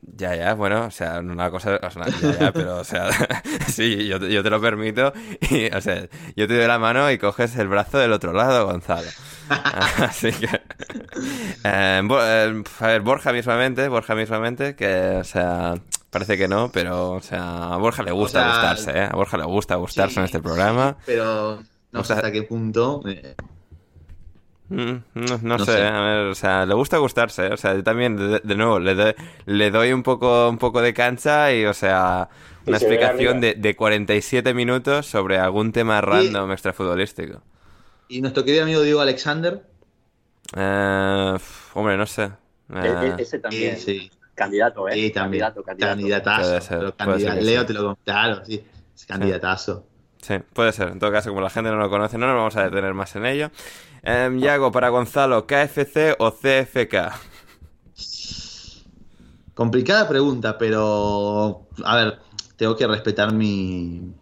ya, ya, bueno, o sea, una cosa, o sea, ya, ya, pero, o sea, sí, yo, te- yo te lo permito, y, o sea, yo te doy la mano y coges el brazo del otro lado, Gonzalo. Así que, eh, Bo- eh, a ver, Borja mismamente, Borja mismamente, que, o sea, parece que no, pero, o sea, a Borja le gusta O sea, gustarse, ¿eh? A Borja le gusta gustarse Sí, en este programa. Pero no sé hasta qué punto. eh, Mm, No, no No sé, sé. a ver, o sea, le gusta gustarse, o sea, yo también, de, de nuevo, le doy, le doy un poco, un poco de cancha y, o sea, Y una explicación de, de 47 minutos sobre algún tema random extrafutbolístico. Y nuestro querido amigo Diego Alexander. Eh, hombre, no sé. E- Eh, e- ese también. Sí, sí. Candidato, ¿eh? Sí, también. Candidato, candidato. Candidatazo. Puede ser, puede ser Leo sí. te lo Claro, sí. Es candidatazo. sí, puede ser. En todo caso, como la gente no lo conoce, no nos vamos a detener más en ello. Em, Yago, para Gonzalo, ¿KFC o CFK? Complicada pregunta, pero. A ver, tengo que respetar mi.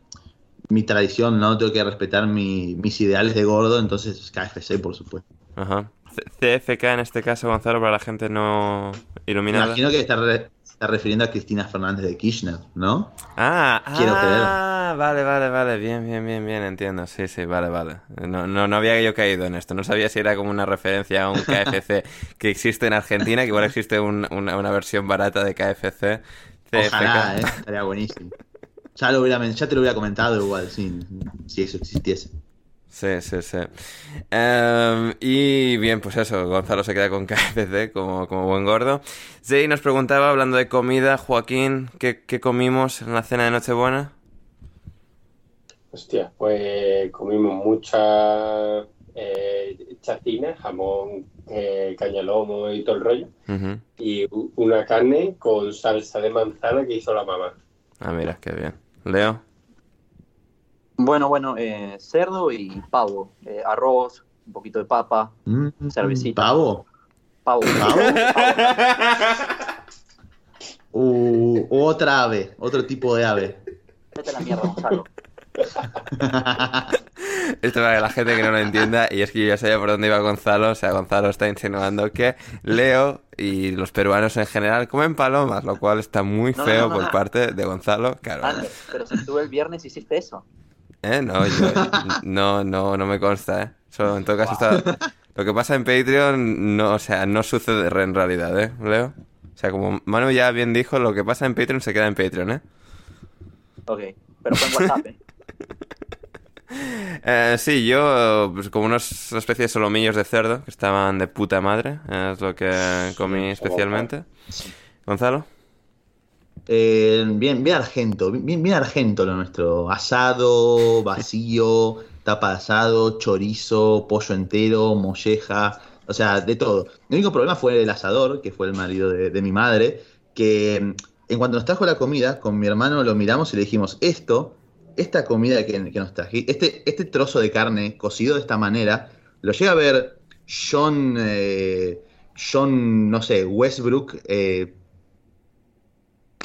Mi tradición, ¿no? Tengo que respetar mi- mis ideales de gordo, entonces KFC, por supuesto. Ajá. CFK en este caso, Gonzalo, para la gente no Me iluminada. imagino que está, re- está refiriendo a Cristina Fernández de Kirchner, ¿no? Ah, Quiero ah, vale, vale, vale, bien, bien, bien, bien, entiendo, sí, sí, vale, vale. No, no, no había yo caído en esto, no sabía si era como una referencia a un KFC que existe en Argentina, que igual existe un- una, una versión barata de KFC, Ojalá, ¿eh? Estaría buenísimo. Ya, lo hubiera, ya te lo hubiera comentado igual, sí, si eso existiese. Sí, sí, sí. Em, y bien, pues eso, Gonzalo se queda con KFC como, como buen gordo. Jay nos preguntaba, hablando de comida, Joaquín, ¿qué, qué comimos en la cena de Nochebuena? Hostia, pues comimos mucha eh, chacina, jamón, eh, cañalomo y todo el rollo. Y una carne con salsa de manzana que hizo la mamá. Ah, mira, qué bien. Leo. Bueno, bueno, eh, cerdo y pavo. Eh, arroz, un poquito de papa, Mm, Cervecita. ¿Pavo? pavo. ¿Pavo? Uh, otra ave, otro tipo de ave. Vete a la mierda, Gonzalo. Esto para la gente que no lo entienda, y es que yo ya sabía por dónde iba Gonzalo. O sea, Gonzalo está insinuando que Leo y los peruanos en general comen palomas, lo cual está muy No, feo no, no, por no. parte de Gonzalo. Claro. Pero si tú el viernes hiciste eso. ¿Eh? No, yo, no, no, no me consta, ¿eh? Eso, en todo caso, está... lo que pasa en Patreon, no, o sea, no sucede en realidad, ¿eh, Leo? O sea, como Manu ya bien dijo, lo que pasa en Patreon se queda en Patreon, ¿eh? Ok, pero fue en WhatsApp, ¿eh? Eh, sí, yo, pues como unas especie de solomillos de cerdo que estaban de puta madre, es lo que comí especialmente. ¿Gonzalo? Eh, bien, bien argento, bien, bien argento lo nuestro. Asado, vacío, tapa de asado, chorizo, pollo entero, molleja, o sea, de todo. El único problema fue el asador, que fue el marido de, mi madre, que mm, en cuanto nos trajo la comida, con mi hermano lo miramos y le dijimos, esto, esta comida que, nos traje, este, este trozo de carne cocido de esta manera, lo llega a ver John, eh, John, no sé, Westbrook, eh,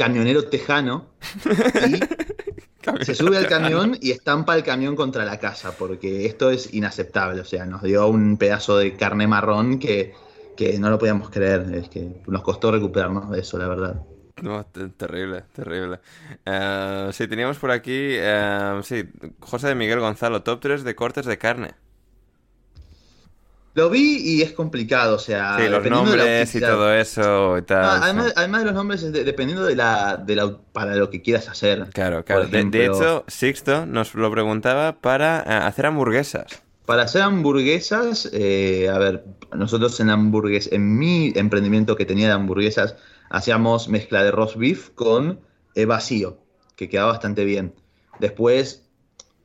camionero tejano y se sube al camión y estampa el camión contra la casa, porque esto es inaceptable. O sea, nos dio un pedazo de carne marrón que, que no lo podíamos creer. Es que nos costó recuperarnos de eso, la verdad. No, te- terrible, terrible. Eh, sí, teníamos por aquí, eh, sí, José de Miguel Gonzalo, top 3 de cortes de carne. Lo vi y es complicado, o sea, Sí, los dependiendo de la nombres y todo eso y tal. Ah, sí. además, además de los nombres, es de- dependiendo de la, de la para lo que quieras hacer. Claro, claro. De- hecho, Sixto nos lo preguntaba para eh, hacer hamburguesas. Para hacer hamburguesas, eh, a ver, nosotros en hamburgues, en mi emprendimiento que tenía de hamburguesas, hacíamos mezcla de roast beef con eh, vacío, que quedaba bastante bien. Después,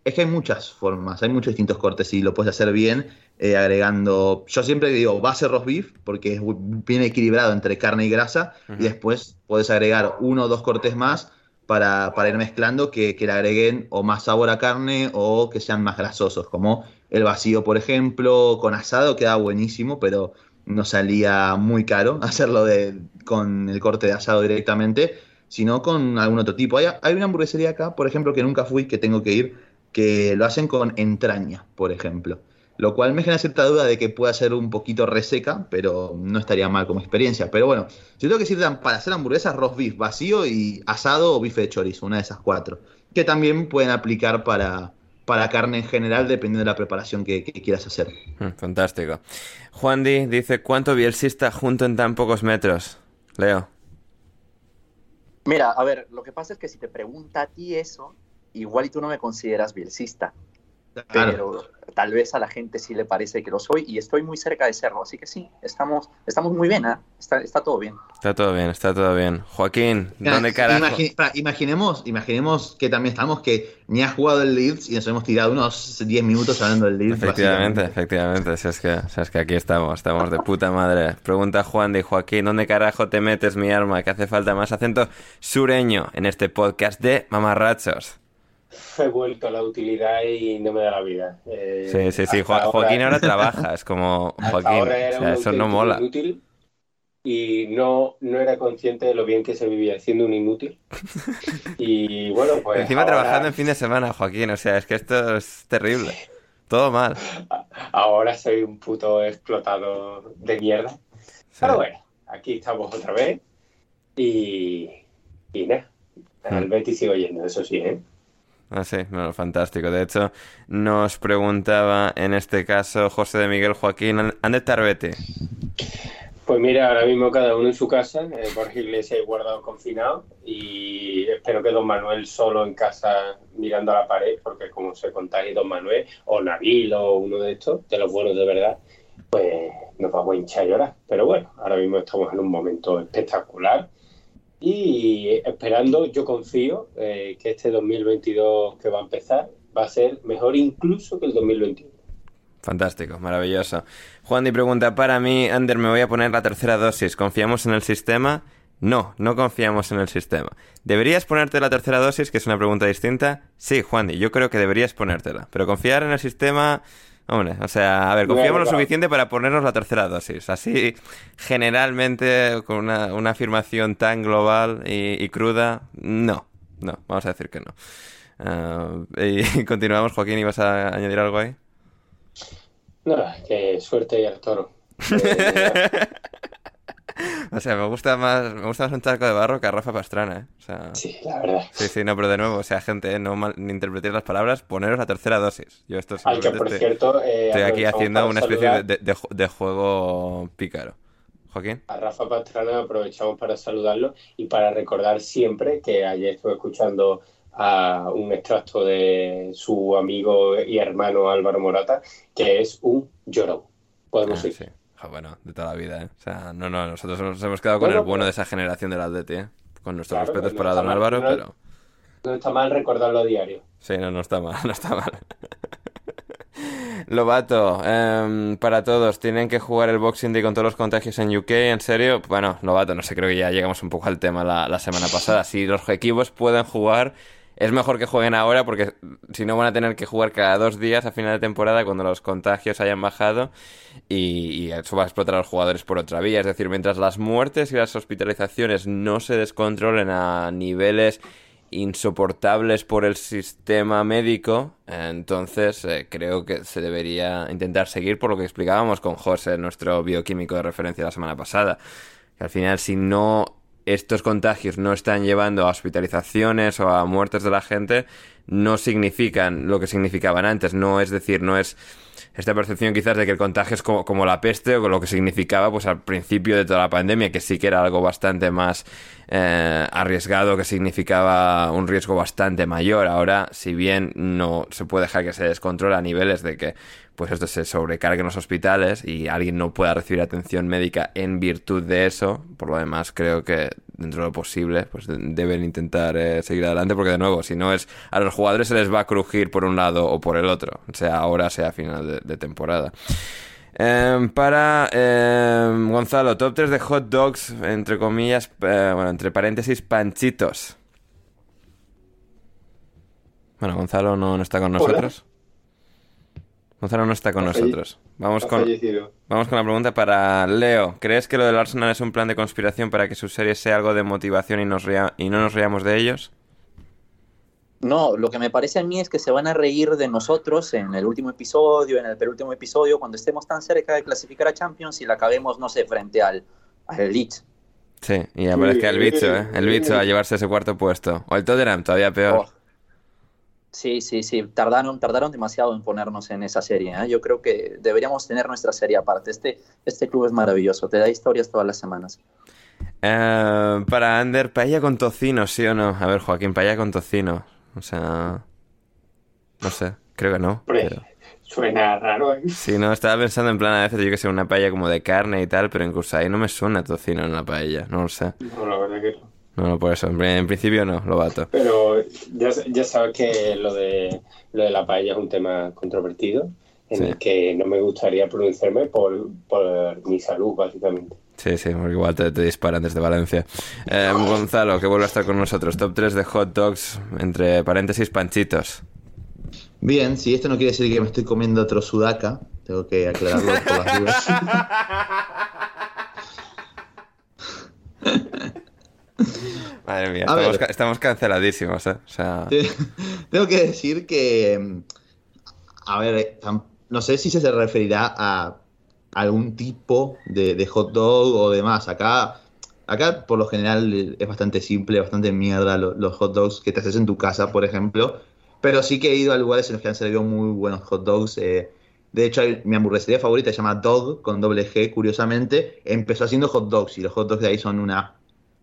es que hay muchas formas, hay muchos distintos cortes y lo puedes hacer bien eh, agregando, yo siempre digo base roast beef porque es bien equilibrado entre carne y grasa Ujú. y después puedes agregar uno o dos cortes más para, para ir mezclando que, que le agreguen o más sabor a carne o que sean más grasosos, como el vacío, por ejemplo, con asado queda buenísimo, pero no salía muy caro hacerlo de, con el corte de asado directamente, sino con algún otro tipo. Hay, hay una hamburguesería acá, por ejemplo, que nunca fui, que tengo que ir, que lo hacen con entraña, por ejemplo. Lo cual me genera cierta duda de que pueda ser un poquito reseca, pero no estaría mal como experiencia. Pero bueno, si tengo que decir para hacer hamburguesas, roast beef vacío y asado o bife de chorizo, una de esas cuatro. Que también pueden aplicar para, para carne en general, dependiendo de la preparación que, que quieras hacer. Mm, Fantástico. Juan Di dice, ¿cuánto bielsista junto en tan pocos metros? Leo. Mira, a ver, lo que pasa es que si te pregunta a ti eso, igual y tú no me consideras bielcista, Claro. pero tal vez a la gente sí le parece que lo soy y estoy muy cerca de serlo, así que sí, estamos, estamos muy bien, ¿eh? está, está todo bien. Está todo bien, está todo bien. Joaquín, ¿dónde carajo? Imagi- para, imaginemos, imaginemos que también estamos que ni has jugado el Leeds y nos hemos tirado unos 10 minutos hablando del Leeds. Efectivamente, básicamente. efectivamente. Si es, que, si es que aquí estamos, estamos de puta madre. Pregunta Juan de Joaquín, ¿dónde carajo te metes mi arma? Que hace falta más acento sureño en este podcast de mamarrachos. He vuelto a la utilidad y no me da la vida. Eh, Sí, sí, sí. Jo- Joaquín ahora trabaja, es como Joaquín. O sea, eso no mola. Inútil y no, no era consciente de lo bien que se vivía siendo un inútil. Y bueno, pues. Encima ahora- trabajando en fin de semana, Joaquín. O sea, es que esto es terrible. Todo mal. Ahora soy un puto explotado de mierda. Sí. Pero bueno, aquí estamos otra vez. Y. Y nada. Al Mm. Betis sigo yendo, eso sí, ¿eh? Ah, sí, no, fantástico. De hecho, nos preguntaba en este caso José de Miguel Joaquín, ¿ande Tarbete? Pues mira, ahora mismo cada uno en su casa, eh, Borja Iglesias guardado confinado y espero que Don Manuel solo en casa mirando a la pared, porque como se contagia Don Manuel o Nabil o uno de estos, de los buenos de verdad, pues nos vamos a hinchar a llorar. Pero bueno, ahora mismo estamos en un momento espectacular y esperando, yo confío eh, que este 2022 que va a empezar va a ser mejor incluso que el 2021. Fantástico, maravilloso. Juan y pregunta, para mí, Ander, me voy a poner la tercera dosis. ¿Confiamos en el sistema? No, no confiamos en el sistema. ¿Deberías ponerte la tercera dosis, que es una pregunta distinta? Sí, Juan, yo creo que deberías ponértela. Pero confiar en el sistema... Hombre, o sea, a ver, confiamos lo suficiente para ponernos la tercera dosis. Así, generalmente, con una, una afirmación tan global y, cruda, no. No, vamos a decir que no. Ah, y continuamos, Joaquín, ¿ibas a añadir algo ahí? No, que suerte y al toro. o sea, me gusta más me gusta más un charco de barro que a Rafa Pastrana, ¿eh? O sea, sí, la verdad. Sí, sí, no, pero de nuevo, o sea, gente, ¿eh? no mal, interpretéis las palabras, poneros la tercera dosis. Yo esto Ay, que por estoy, cierto, eh, estoy aquí haciendo una especie de, de, de, juego pícaro. Joaquín. A Rafa Pastrana aprovechamos para saludarlo y para recordar siempre que ayer estuve escuchando a un extracto de su amigo y hermano Álvaro Morata, que es un llorón. Podemos ah, decir. Sí. Ah, bueno, de toda la vida, ¿eh? O sea, no, no, nosotros nos hemos quedado con el bueno de esa generación del Atleti, ¿eh? Con nuestros respetos para don Álvaro, pero... No está mal recordarlo a diario. Sí, no, no está mal, no está mal. Lobato, eh, para todos, tienen que jugar el Boxing Day con todos los contagios en UK, ¿en serio? Bueno, Lobato, no sé, creo que ya llegamos un poco al tema la, la semana pasada. Si los equipos pueden jugar es mejor que jueguen ahora porque si no van a tener que jugar cada dos días a final de temporada cuando los contagios hayan bajado y, eso va a explotar a los jugadores por otra vía. Es decir, mientras las muertes y las hospitalizaciones no se descontrolen a niveles insoportables por el sistema médico, entonces eh, creo que se debería intentar seguir por lo que explicábamos con José, nuestro bioquímico de referencia la semana pasada. Que al final, si no estos contagios no están llevando a hospitalizaciones o a muertes de la gente, no significan lo que significaban antes. No es decir, no es esta percepción quizás de que el contagio es como, la peste o lo que significaba pues al principio de toda la pandemia, que sí que era algo bastante más eh, arriesgado, que significaba un riesgo bastante mayor. Ahora, si bien no se puede dejar que se descontrole a niveles de que pues esto se sobrecargue en los hospitales y alguien no pueda recibir atención médica en virtud de eso, por lo demás creo que dentro de lo posible pues deben intentar eh, seguir adelante porque de nuevo, si no es a los jugadores se les va a crujir por un lado o por el otro, sea ahora, sea a final de, temporada. Em, para em, Gonzalo, top 3 de hot dogs, entre comillas, eh, bueno, entre paréntesis, panchitos. Bueno, Gonzalo no, está con nosotros. Gonzalo no está con nosotros. Vamos con, vamos con la pregunta para Leo. ¿Crees que lo del Arsenal es un plan de conspiración para que su serie sea algo de motivación y, nos y no nos reamos de ellos? No, lo que me parece a mí es que se van a reír de nosotros en el último episodio, en el penúltimo episodio, cuando estemos tan cerca de clasificar a Champions y la acabemos, no sé, frente al, al Leeds. Sí, y aparezca el bicho, ¿eh? El bicho a llevarse ese cuarto puesto. O el Tottenham, todavía peor. Oh. Sí, sí, sí. Tardaron, tardaron demasiado en ponernos en esa serie. ¿eh? Yo creo que deberíamos tener nuestra serie aparte. Este, este club es maravilloso. Te da historias todas las semanas. Eh, para Ander, paella con tocino, ¿sí o no? A ver, Joaquín, paella con tocino. O sea, no sé, creo que no. Suena raro. ¿eh? Sí, no, estaba pensando en plan a veces yo que sé, una paella como de carne y tal, pero incluso ahí no me suena tocino en la paella, no lo sé. No, la verdad que no. No, no, por eso. En principio no, lo bato. Pero ya, ya sabes que lo de, lo de la paella es un tema controvertido, en el que no me gustaría pronunciarme por, por mi salud, básicamente. Sí, sí, porque igual te, disparan desde Valencia. Eh, Gonzalo, que vuelve a estar con nosotros. Top 3 de hot dogs, entre paréntesis, panchitos. Bien, si esto no quiere decir que me estoy comiendo otro sudaca, tengo que aclararlo por las dudas. Madre mía, estamos, canceladísimos, ¿eh? O sea... Tengo que decir que... A ver, no sé si se referirá a algún tipo de, hot dog o demás. Acá, acá por lo general es bastante simple, bastante mierda los, hot dogs que te haces en tu casa, por ejemplo. Pero sí que he ido a lugares en los que han servido muy buenos hot dogs. Eh, De hecho, mi hamburguesería favorita se llama Dog, con doble G, curiosamente. Empezó haciendo hot dogs y los hot dogs de ahí son una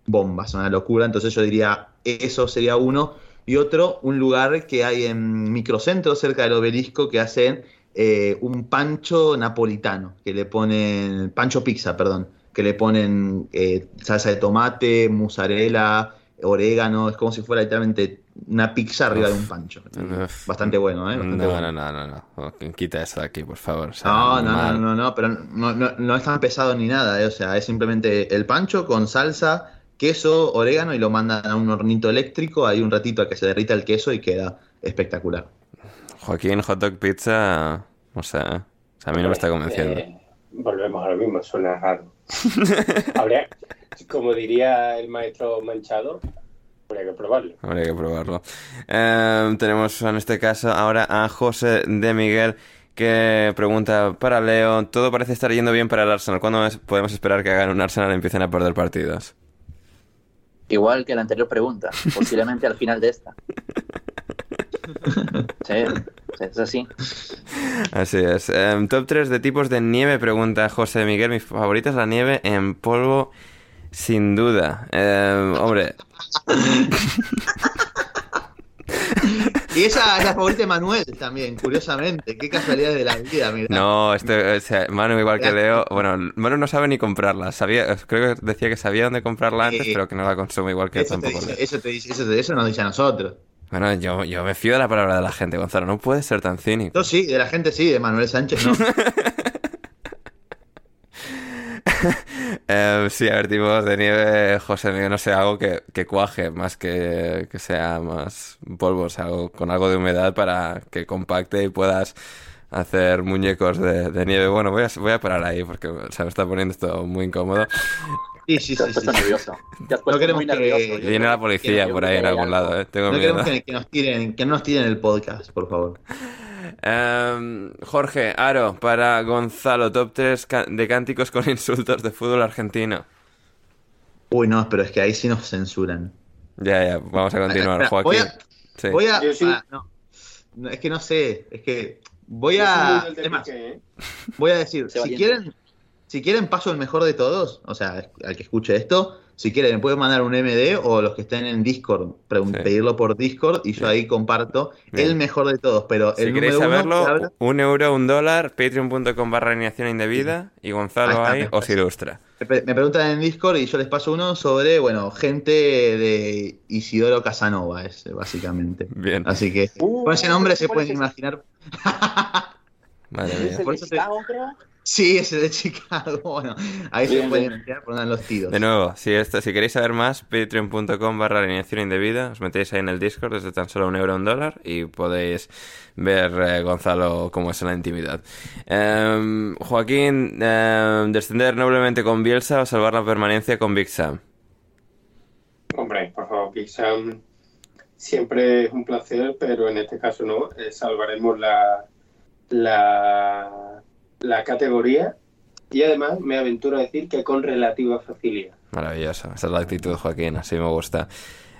bomba, son una locura. Entonces yo diría, eso sería uno. Y otro, un lugar que hay en Microcentro, cerca del obelisco, que hacen eh, un pancho napolitano, que le ponen, pancho pizza, perdón, que le ponen eh, salsa de tomate, mozzarella, orégano, es como si fuera literalmente una pizza arriba de un pancho. Uf. Bastante bueno, ¿eh? Bastante No, bueno. no, no, no, no. Quita eso de aquí, por favor. o sea, No, no, no, no, no, pero no, no, no es tan pesado ni nada, ¿eh? o sea, es simplemente el pancho con salsa, queso, orégano y lo mandan a un hornito eléctrico, ahí un ratito a que se derrita el queso y queda espectacular. Joaquín, hot dog pizza. ¿eh? O sea, a mí no me está convenciendo. Eh, volvemos a lo mismo, suena raro. Habría, como diría el maestro Manchado, habría que probarlo. Habría que probarlo. Eh, tenemos en este caso ahora a José de Miguel que pregunta para Leo, todo parece estar yendo bien para el Arsenal. ¿Cuándo podemos esperar que hagan un Arsenal y empiecen a perder partidos? Igual que la anterior pregunta, posiblemente al final de esta. Sí, es así. Así es. Eh, top 3 de tipos de nieve, pregunta José Miguel. Mi favorita es la nieve en polvo, sin duda. Eh, hombre, Y esa es la favorita de Manuel también, curiosamente, qué casualidad de la vida, mira. no, este, o sea, Manu igual que Leo, bueno, Manu no sabe ni comprarla. Sabía, creo que decía que sabía dónde comprarla antes, pero que no la consume igual que Eso, te tampoco dice- eso, te dice- eso, te- eso nos dice a nosotros. Bueno, yo, yo me fío de la palabra de la gente, Gonzalo. No puedes ser tan cínico. Yo sí, de la gente sí, de Manuel Sánchez no. Eh, sí, a ver, tipos de nieve, José Miguel, no sé, algo que, que cuaje más que, que sea más polvo, o sea, algo, con algo de humedad para que compacte y puedas hacer muñecos de, de nieve. Bueno, voy a, voy a parar ahí porque se me está poniendo esto muy incómodo. Sí, sí, sí. sí, sí. nervioso. Te has No queremos muy que- nervioso. Yo Viene la policía por ahí que en algún algo. lado, ¿eh? Tengo No miedo. queremos que, que nos tiren, que no nos tiren el podcast, por favor. Em, Jorge, Aro, para Gonzalo, top 3 de cánticos con insultos de fútbol argentino. Uy, no, pero es que ahí sí nos censuran. Ya, ya, vamos a continuar, Espera, Joaquín. Voy a, Sí. voy a- sí. ah, no. Es que no sé, es que voy a, es más, ¿eh? voy a decir, si quieren, si quieren paso el mejor de todos, o sea, al que escuche esto, si quieren me pueden mandar un MD o los que estén en Discord, pedirlo por Discord y yo ahí comparto Bien. el mejor de todos, pero Si el queréis número uno saberlo, habla- un euro, un dólar, patreon.com barra alineación indebida y Ahí Gonzalo está, ahí me os ilustra. Me pre- me preguntan en Discord y yo les paso uno sobre, bueno, gente de Isidoro Casanova, es básicamente. Bien, Así que Uh, con ese nombre se ¿cuál pueden es imaginar. madre ¿Es mía. el Por de eso te- Chicago, Sí, ese de Chicago. Bueno, ahí se Bien, pueden imaginar por donde los tiros. De nuevo, si, esto, si queréis saber más, patreon.com barra alineación indebida, os metéis ahí en el Discord desde tan solo un euro, un dólar y podéis ver eh, Gonzalo cómo es en la intimidad. Em, Joaquín, em, descender noblemente con Bielsa o salvar la permanencia con Big Sam. Hombre, por favor, Big Sam siempre es un placer, pero en este caso no. eh, salvaremos la, la, la categoría y además me aventuro a decir que con relativa facilidad. Maravilloso, esa es la actitud, Joaquín, así me gusta.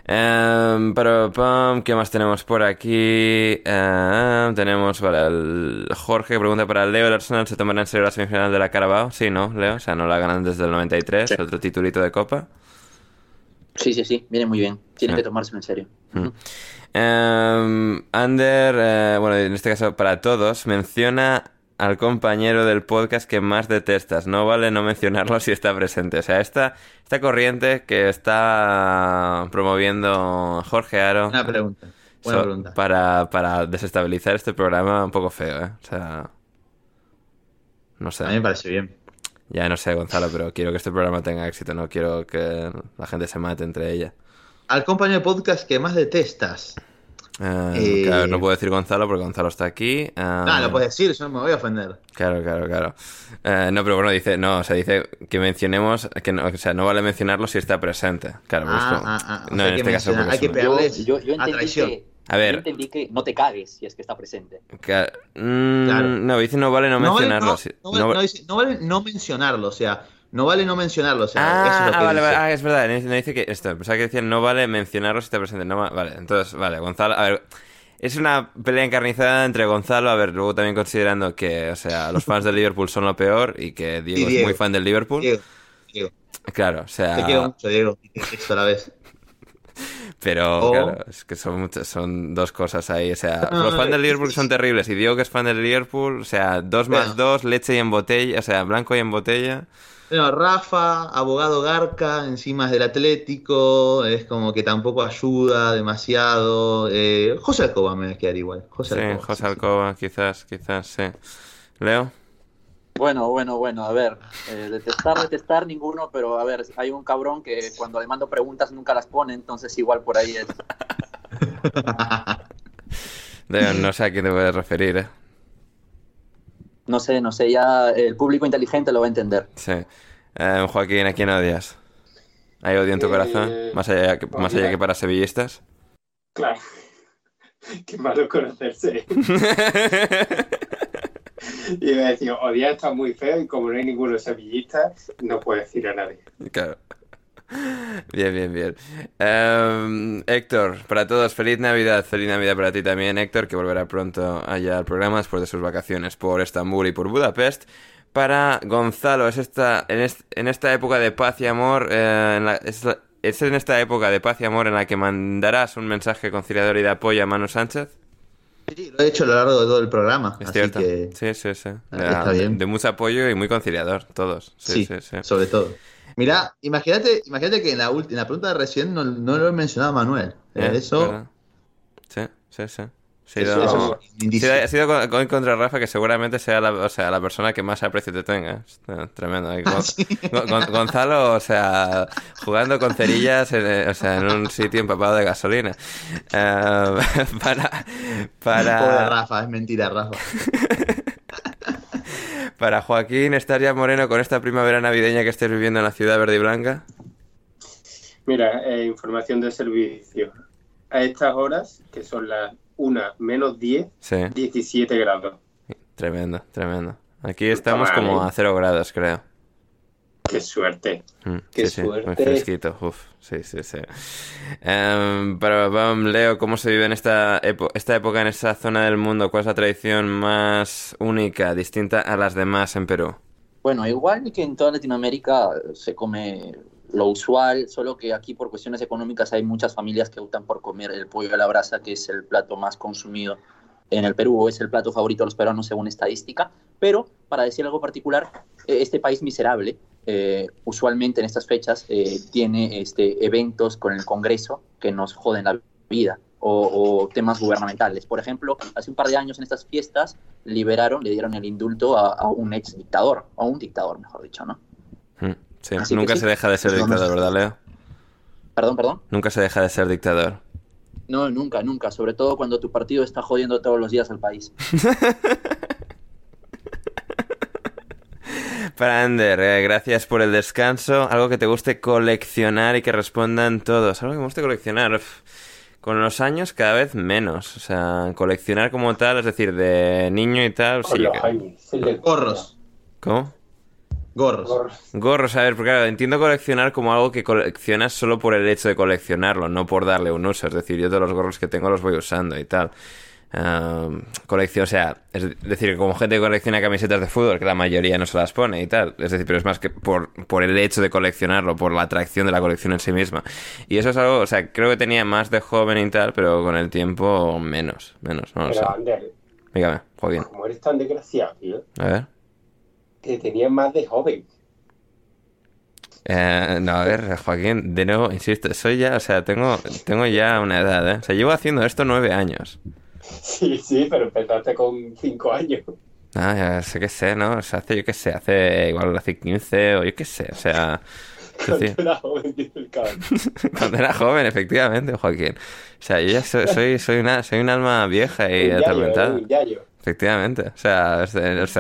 Em, pero, pam, ¿qué más tenemos por aquí? Em, tenemos para el Jorge que pregunta para Leo, ¿el Arsenal se tomará en serio la semifinal de la Carabao? Sí, ¿no, Leo? O sea, no la ganan desde el 93, Sí. otro titulito de Copa. Sí, sí, sí, viene muy bien. Tienen Sí. que tomárselo en serio. Mm. Em, Ander, eh, bueno, en este caso para todos, menciona al compañero del podcast que más detestas. No vale no mencionarlo si está presente. O sea, esta, esta corriente que está promoviendo Jorge Aro Buena pregunta. Buena so- pregunta. para, para desestabilizar este programa un poco feo, ¿eh? O sea, no sé. A mí me parece bien. Ya no sé, Gonzalo, pero quiero que este programa tenga éxito. No quiero que la gente se mate entre ella. Al compañero de podcast que más detestas. Eh, Eh, Claro, no puedo decir Gonzalo porque Gonzalo está aquí. Ah, Ah, lo puedes decir, yo no me voy a ofender. Claro, claro, claro. Eh, no, pero bueno, dice, no, o sea, dice que mencionemos, que no, o sea, no vale mencionarlo si está presente. Claro, Ah, como- ah, ah, o no, sea, en hay este que caso porque hay que Yo, Pegarles yo, yo a entendí traición. que, A ver. yo entendí que no te cagues si es que está presente. que- mm, Claro. No, dice no vale no, No vale, mencionarlo. no, sí. no vale- No va- no dice- no vale no mencionarlo, o sea, no vale no mencionarlo, o sea, eso Ah, es lo que ah, vale, dice. vale, ah, es verdad, no dice que esto, pensaba que decía no vale mencionarlo si está presente, no va- vale, entonces, vale, Gonzalo, a ver, es una pelea encarnizada entre Gonzalo, a ver, luego también considerando que, o sea, los fans del Liverpool son lo peor y que Diego, Y Diego. es muy fan del Liverpool. Diego, Diego, Claro, o sea, te quiero mucho, Diego. te texto a la vez. pero claro, es que son muchas, son dos cosas ahí, o sea, No, los fans del Liverpool son terribles y Diego que es fan del Liverpool, o sea, dos más dos, leche y en botella, o sea, blanco y en botella. Bueno, Rafa, abogado Garca, encima es del Atlético, es como que tampoco ayuda demasiado. Eh, José Alcoba me va a quedar igual. José Sí, Alcoba, José sí, sí. Alcoba, quizás, quizás, sí. Leo. Bueno, bueno, bueno, a ver, eh, detestar, detestar ninguno, pero a ver, hay un cabrón que cuando le mando preguntas nunca las pone, entonces igual por ahí es. Leo, no sé a quién te puedes referir, ¿eh? No sé, no sé, ya el público inteligente lo va a entender. Sí. Eh, Joaquín, ¿a quién odias? ¿Hay odio en tu Eh, corazón? Más allá que, más allá que para sevillistas. Claro. Qué malo conocerse. Y iba a decir, odiar está muy feo y como no hay ninguno sevillista, no puedo decir a nadie. Claro. Bien, bien, bien. Em, Héctor, para todos, feliz Navidad. Feliz Navidad para ti también, Héctor, que volverá pronto allá al programa después de sus vacaciones por Estambul y por Budapest. Para Gonzalo, es esta, en, est- en esta época de paz y amor, eh, en la- es, la- es en esta época de paz y amor en la que mandarás un mensaje conciliador y de apoyo a Manu Sánchez. Sí, lo he hecho a lo largo de todo el programa. Es así cierto. que Sí, sí, sí. Ah, De, mucho apoyo y muy conciliador, todos. Sí, sí. sobre todo. Mirá, imagínate, imagínate que en la, en la pregunta de recién no, no lo he mencionado a Manuel. Eh, Eh, eso. Sí, sí, sí. Sí, no- ha sido con, con- contra Rafa, que seguramente sea la, o sea, la persona que más aprecio te tenga. Está tremendo. Gon- Ah, sí. Gon- Gon- Gonzalo, o sea, jugando con cerillas en, eh, o sea, en un sitio empapado de gasolina. Eh, para, Pobre para, Rafa, es mentira, Rafa. para Joaquín, ¿estás ya moreno con esta primavera navideña que estés viviendo en la ciudad verde y blanca? Mira, eh, información de servicio. A estas horas, que son las 1 menos 10, Sí, 17 grados. tremendo, tremendo. Aquí estamos como ¿eh? a cero grados, creo. Qué suerte. Mm, Qué sí, sí, muy suerte. fresquito, uf, sí, sí, sí. Em, pero vamos, Leo, ¿cómo se vive en esta, esta época en esa zona del mundo? ¿Cuál es la tradición más única, distinta a las demás en Perú? Bueno, igual que en toda Latinoamérica se come lo usual, solo que aquí por cuestiones económicas hay muchas familias que optan por comer el pollo a la brasa, que es el plato más consumido en el Perú, es el plato favorito de los peruanos según estadística. Pero, para decir algo particular, eh, este país miserable, eh, usualmente en estas fechas, eh, tiene este, eventos con el Congreso que nos joden la vida. O, o temas gubernamentales. Por ejemplo, hace un par de años en estas fiestas liberaron, le dieron el indulto a, a un ex dictador, a un dictador, mejor dicho, ¿no? Mm, Sí, Así nunca sí. se deja de ser dictador. ¿verdad, Leo? Perdón, perdón. Nunca se deja de ser dictador. No, nunca, nunca. Sobre todo cuando tu partido está jodiendo todos los días al país. Para Ander, eh, gracias por el descanso. Algo que te guste coleccionar y que respondan todos. Algo que me guste coleccionar. Uf, Con los años cada vez menos. O sea, coleccionar como tal, es decir, de niño y tal. Sí, los que- Gorros. ¿Cómo? Gorros. Gorros. Gorros, a ver, porque claro, entiendo coleccionar como algo que coleccionas solo por el hecho de coleccionarlo, no por darle un uso. Es decir, yo todos los gorros que tengo los voy usando y tal. Um, colección, o sea, es decir, como gente que colecciona camisetas de fútbol, que la mayoría no se las pone y tal. Es decir, pero es más que por, por el hecho de coleccionarlo, por la atracción de la colección en sí misma. Y eso es algo, o sea, creo que tenía más de joven y tal, pero con el tiempo menos, menos, no lo sé. Pero, Ander, Dígame, Joaquín. como eres tan desgraciado, tío, A ver. Que tenías más de joven. Eh, no, a ver, Joaquín, de nuevo, insisto, soy ya, o sea, tengo, tengo ya una edad, ¿eh? O sea, llevo haciendo esto nueve años. Sí, sí, pero empezaste con 5 años. Ah, ya sé que sé, ¿no? O sea, hace, yo qué sé, hace igual hace 15 o yo qué sé, o sea... Cuando era joven, dice el cabrón. cuando era joven, efectivamente, Joaquín. O sea, yo ya soy, soy, soy, una, soy un alma vieja y Un yayo, atormentada. ¿eh? Un yayo. Efectivamente. O sea, o sea, los,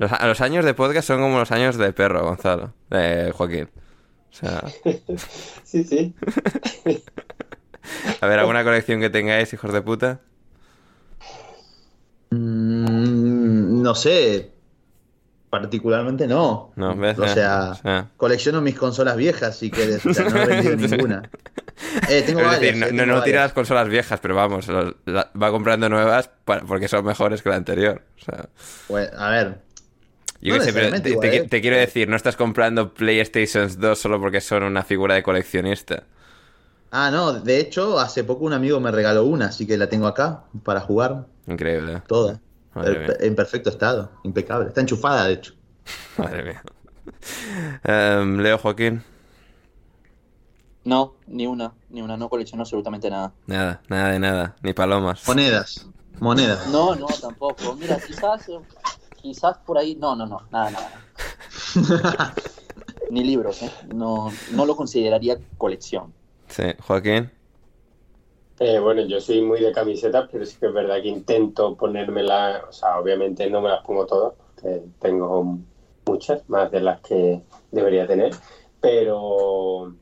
los años de podcast son como los años de perro, Gonzalo, de Joaquín. O sea, Sí, sí. a ver, ¿alguna colección que tengáis, hijos de puta? Mm, no sé. Particularmente no. No, ¿ves? O sea, colecciono mis consolas viejas si quieres. O sea, no he vendido ninguna. Eh, tengo es varias, decir, no, eh, no, tengo no tira las consolas viejas, pero vamos, la- va comprando nuevas para- porque son mejores que la anterior. O sea, Bueno, a ver, yo No qué sé, pero necesariamente te, igual, te- ¿eh? te quiero decir, no estás comprando PlayStations 2 solo porque son una figura de coleccionista. Ah, no, de hecho, hace poco un amigo me regaló una, así que la tengo acá para jugar Increíble. toda. Madre mía. en perfecto estado, impecable. Está enchufada, de hecho. Madre mía. Em, Leo Joaquín, No, ni una, ni una, no colecciono absolutamente nada. nada, nada de nada, ni palomas. Monedas, monedas. No, no, tampoco. Mira, quizás, eh, quizás por ahí, no, no, no, nada, nada. Ni libros, ¿eh? No, no lo consideraría colección. Sí, Joaquín. Eh, bueno, yo soy muy de camisetas, pero sí que es verdad que intento ponérmelas, o sea, obviamente no me las pongo todas, porque tengo muchas, más de las que debería tener, pero,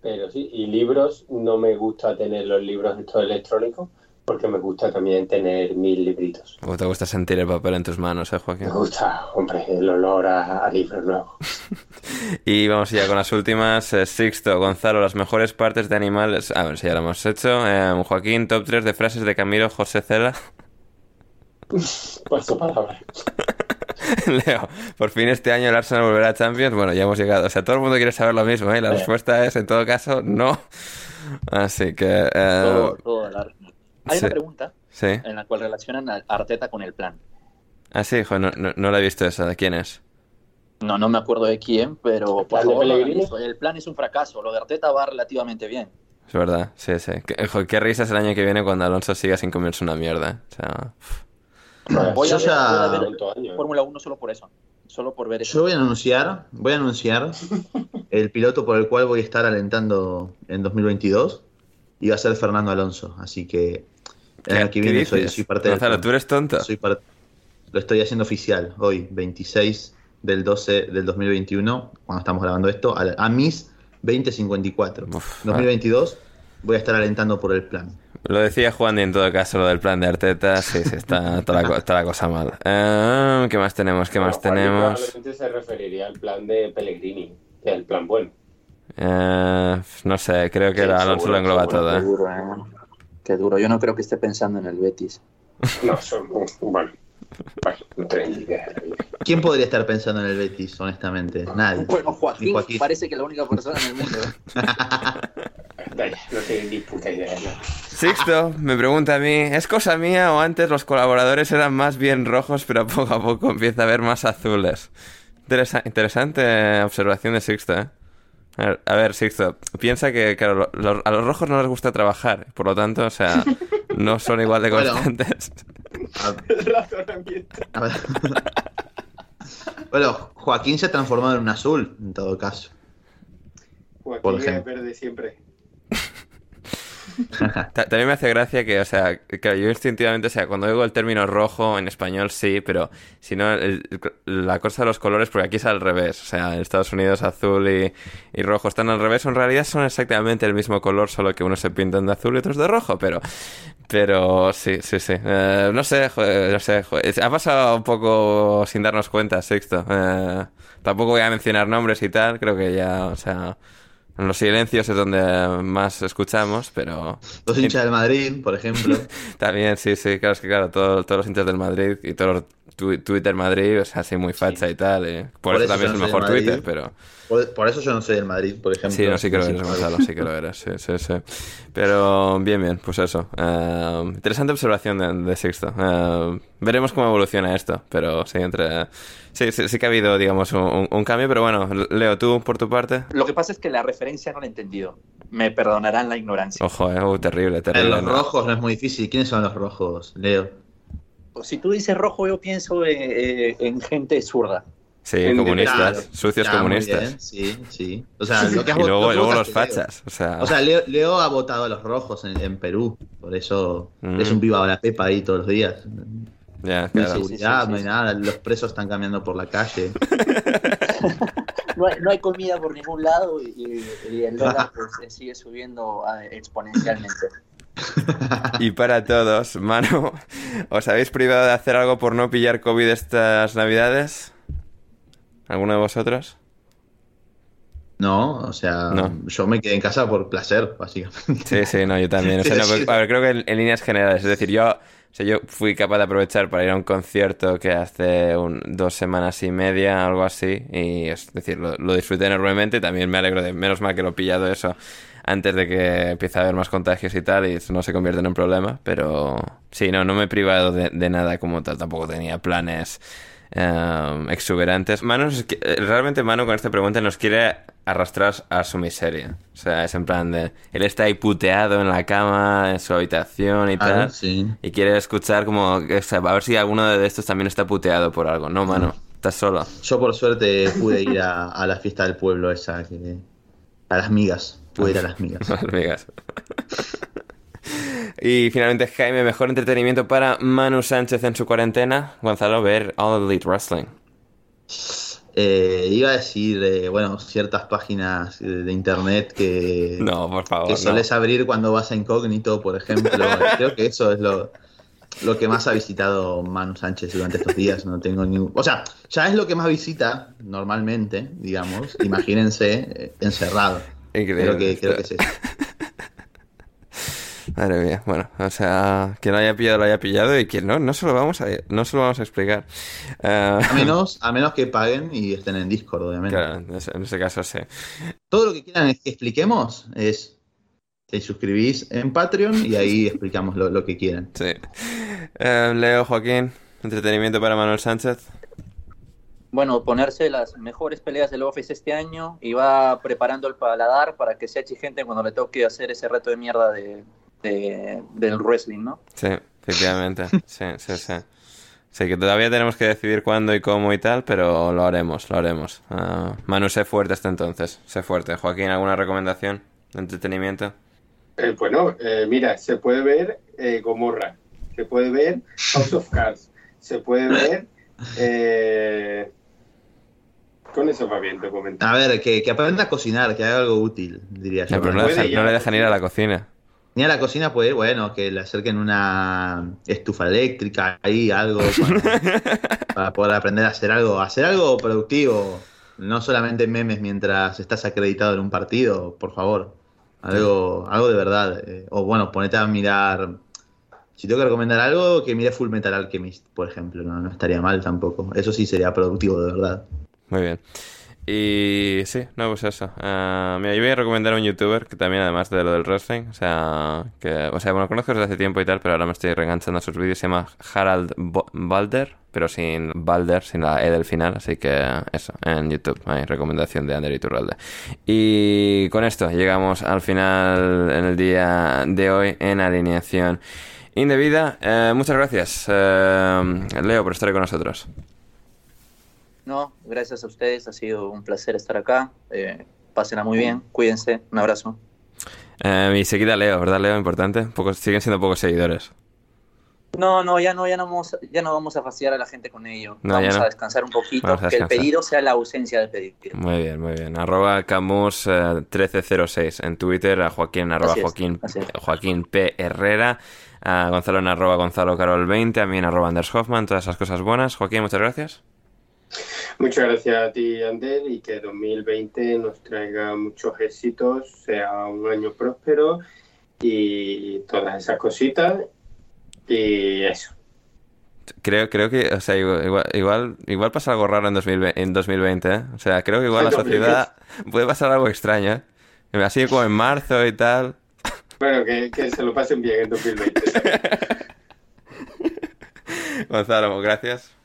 pero sí, y libros, no me gusta tener los libros estos electrónicos, porque me gusta también tener mil libritos. ¿Cómo te gusta sentir el papel en tus manos, eh, Joaquín? Me gusta, hombre, el olor a, a libros nuevos. Y vamos ya con las últimas. Eh, Sixto, Gonzalo, las mejores partes de animales. A ver si ya lo hemos hecho. Eh, Joaquín, top 3 de frases de Camilo José Cela. Paso palabra. Leo, por fin este año el Arsenal volverá a Champions. Bueno, ya hemos llegado. O sea, todo el mundo quiere saber lo mismo, ¿eh? La Sí. respuesta es, en todo caso, no. Así que... eh, Todo, todo el Arsenal. Hay sí. una pregunta sí. en la cual relacionan a Arteta con el plan. Ah, sí, jo, no, no, no la he visto esa. ¿De quién es? No, no me acuerdo de quién, pero por el plan es un fracaso. Lo de Arteta va relativamente bien. Es verdad, sí, sí. Qué, jo, qué risas el año que viene cuando Alonso siga sin comerse una mierda. O sea... Voy a ver. Fórmula 1 solo por eso. Solo por ver eso. Yo voy a anunciar, voy a anunciar el piloto por el cual voy a estar alentando en 2022 y va a ser Fernando Alonso. Así que que ¿Qué viene soy, soy parte del Gonzalo, plan. ¿tú eres tonto? Soy par- Lo estoy haciendo oficial hoy, 26 del 12 del 2021, cuando estamos grabando esto, a, a mis 2054. Uf, 2022 voy a estar alentando por el plan. Lo decía Juan y en todo caso lo del plan de Arteta, sí, sí, está toda la, está la cosa mal. Eh, ¿Qué más tenemos? ¿Qué más Juan tenemos? Probablemente se referiría al plan de Pellegrini, que es el plan bueno. Eh, no sé, creo que Sí, Alonso seguro, lo engloba seguro, todo. Qué ¿eh? Duro. Yo no creo que esté pensando en el Betis. No, son, bueno. ¿Quién podría estar pensando en el Betis, honestamente? Nadie. Bueno, Joaquín, parece que la única persona en el mundo. Vaya, no tengo ni puta idea. ¿no? Sixto me pregunta a mí, ¿es cosa mía o antes los colaboradores eran más bien rojos pero poco a poco empieza a haber más azules? Interesa- interesante observación de Sixto, ¿eh? A ver, a ver, Sixto, piensa que claro, lo- lo- a los rojos no les gusta trabajar, por lo tanto, o sea, no son igual de Bueno. constantes. A- a ver. bueno, Joaquín se ha transformado en un azul, en todo caso. Por Joaquín es ejemplo. verde siempre. Ta- También me hace gracia que, o sea, claro, yo instintivamente, o sea, cuando oigo el término rojo en español sí, pero si no, la cosa de los colores, porque aquí es al revés, o sea, en Estados Unidos azul y, y rojo están al revés, en realidad son exactamente el mismo color, solo que unos se pintan de azul y otros de rojo, pero, pero sí, sí, sí. Eh, no sé, joder, no sé, joder, ha pasado un poco sin darnos cuenta, Sixto. Eh, tampoco voy a mencionar nombres y tal, creo que ya, o sea... En los silencios es donde más escuchamos, pero... Los hinchas del Madrid, por ejemplo. También, sí, sí, claro, es que claro, todo- todos los hinchas del Madrid y todos los Twitter Madrid, o sea, así muy facha y tal. y por, Por eso, eso también yo es no el soy mejor. Twitter, pero... Por, por eso yo no soy del Madrid, por ejemplo. Sí, no, sí que lo Sí, eres, sí. Gonzalo, sí que lo eres, sí, sí, sí. Pero bien, bien, pues eso. Eh, interesante observación de, de Sixto. Eh, veremos cómo evoluciona esto, pero sí, entre... Sí, sí, sí que ha habido, digamos, un, un- cambio, pero bueno, Leo, tú, por tu parte... Lo que pasa es que la referencia no la he entendido. Me perdonarán la ignorancia. Ojo, eh, uh, terrible, En terrible. los ¿no? rojos no es muy difícil. ¿Quiénes son los rojos, Leo? Si tú dices rojo, yo pienso eh, eh, en gente zurda. Sí, En comunistas, Claro. sucios Ah, comunistas. bien, Sí, sí. O sea, lo que has Y luego, los fachas, o sea... O sea, Leo, Leo ha votado a los rojos en, en Perú. Por eso Mm. es un viva la pepa ahí todos los días. ya, No hay sí, seguridad, sí, sí, no hay nada. Los presos están caminando por la calle. No hay, no hay comida por ningún lado y, y el dólar pues, sigue subiendo ah, exponencialmente. Y para todos, Manu, ¿os habéis privado de hacer algo por no pillar COVID estas navidades? ¿Alguno de vosotros? No, o sea, No. yo me quedé en casa por placer, básicamente. Sí, sí, no, yo también. O sea, no, a ver, creo que en, en líneas generales, es decir, yo, o sea, yo fui capaz de aprovechar para ir a un concierto que hace un- dos semanas y media, algo así, y es decir, lo, lo disfruté enormemente. También me alegro de, menos mal que lo he pillado eso antes de que empiece a haber más contagios y tal, y eso no se convierta en un problema, pero sí, no, no me he privado de, de nada como tal, tampoco tenía planes eh, exuberantes. Manu, nos qui- eh, realmente Manu con esta pregunta nos quiere arrastrar a su miseria. O sea, es en plan de... Él está ahí puteado en la cama, en su habitación y Ah, tal. sí. Y quiere escuchar como... o sea, a ver si alguno de estos también está puteado por algo. No, Manu, estás solo. Yo por suerte pude ir a, a la fiesta del pueblo esa, que, a las migas. Pude ir a las migas. Amigas. Y finalmente, Jaime, mejor entretenimiento para Manu Sánchez en su cuarentena. Gonzalo, ver All Elite Wrestling. Eh, iba a decir, eh, bueno, ciertas páginas eh, de internet que, No, por favor. que no. solés abrir cuando vas a incógnito, por ejemplo. Creo que eso es lo, lo que más ha visitado Manu Sánchez durante estos días. No tengo ni... O sea, ya es lo que más visita normalmente, digamos. Imagínense eh, encerrado. Increíble. Creo que, creo que es eso. Madre mía, bueno, o sea, quien lo haya pillado lo haya pillado y quien no, no se lo vamos a, no se lo vamos a explicar. Eh, A menos, a menos que paguen y estén en Discord, obviamente. claro, en ese, en ese caso sí. Todo lo que quieran que expliquemos es te suscribís en Patreon y ahí explicamos lo, lo que quieran. sí. Eh, Leo, Joaquín, entretenimiento para Manuel Sánchez. Bueno, ponerse las mejores peleas del Office este año y va preparando el paladar para que sea exigente cuando le toque hacer ese reto de mierda de, de- del wrestling, ¿no? Sí, efectivamente. Sí, sí, sí. Sí, que todavía tenemos que decidir cuándo y cómo y tal, pero lo haremos, lo haremos. Ah, Manu, sé fuerte hasta entonces, sé fuerte. Joaquín, ¿alguna recomendación de entretenimiento? Eh, bueno, eh, mira, se puede ver eh, Gomorra, se puede ver House of Cards, se puede ver... con eso va bien, te comento. A ver, que, que aprenda a cocinar, que haga algo útil, diría yo. Eh, pero no, no le dejan ir a la cocina. Ni a la cocina puede ir, bueno, que le acerquen una estufa eléctrica ahí, algo para, para poder aprender a hacer algo, hacer algo productivo, no solamente memes mientras estás acreditado en un partido, por favor, algo, algo de verdad. eh, o bueno, ponete a mirar, si tengo que recomendar algo, que mire Full Metal Alchemist, por ejemplo, no, no estaría mal tampoco, eso sí sería productivo de verdad. Muy bien. Y sí, no, pues eso. Ah, mira, yo voy a recomendar a un youtuber que también, además de lo del wrestling, o sea, que, o sea, bueno, conozco desde hace tiempo y tal, pero ahora me estoy reenganchando a sus vídeos. Se llama Harald Balder, pero sin Balder, sin la E del final. Así que eso, en YouTube, hay recomendación de Ander Iturralde. Y con esto llegamos al final en el día de hoy en alineación indebida. Eh, muchas gracias, eh, Leo, por estar con nosotros. No, gracias a ustedes, ha sido un placer estar acá. Eh, pásenla muy bien, cuídense, un abrazo. Eh, y seguida Leo, ¿verdad, Leo? Importante. Pocos, siguen siendo pocos seguidores. No, no, ya no, ya no vamos, ya no vamos a fastidiar a la gente con ello. No, vamos no. a descansar un poquito, que el pedido sea la ausencia del pedido. Muy bien, muy bien. Arroba Camus eh, 1306 en Twitter, a Joaquín arroba es, Joaquín. Joaquín P. Herrera, a Gonzalo en arroba Gonzalo Carol 20, a mí en arroba Anders Hoffman, todas esas cosas buenas. Joaquín, muchas gracias. Muchas gracias a ti, Ander, y que 2020 nos traiga muchos éxitos, sea un año próspero y todas esas cositas. Y eso. Creo, creo que, o sea, igual, igual, igual, pasa algo raro en, 2020, en 2020, ¿eh? O sea, creo que igual la sociedad puede pasar algo extraño, ¿eh? Así como en marzo y tal. Bueno, que, que se lo pasen bien en 2020. Gonzalo, gracias.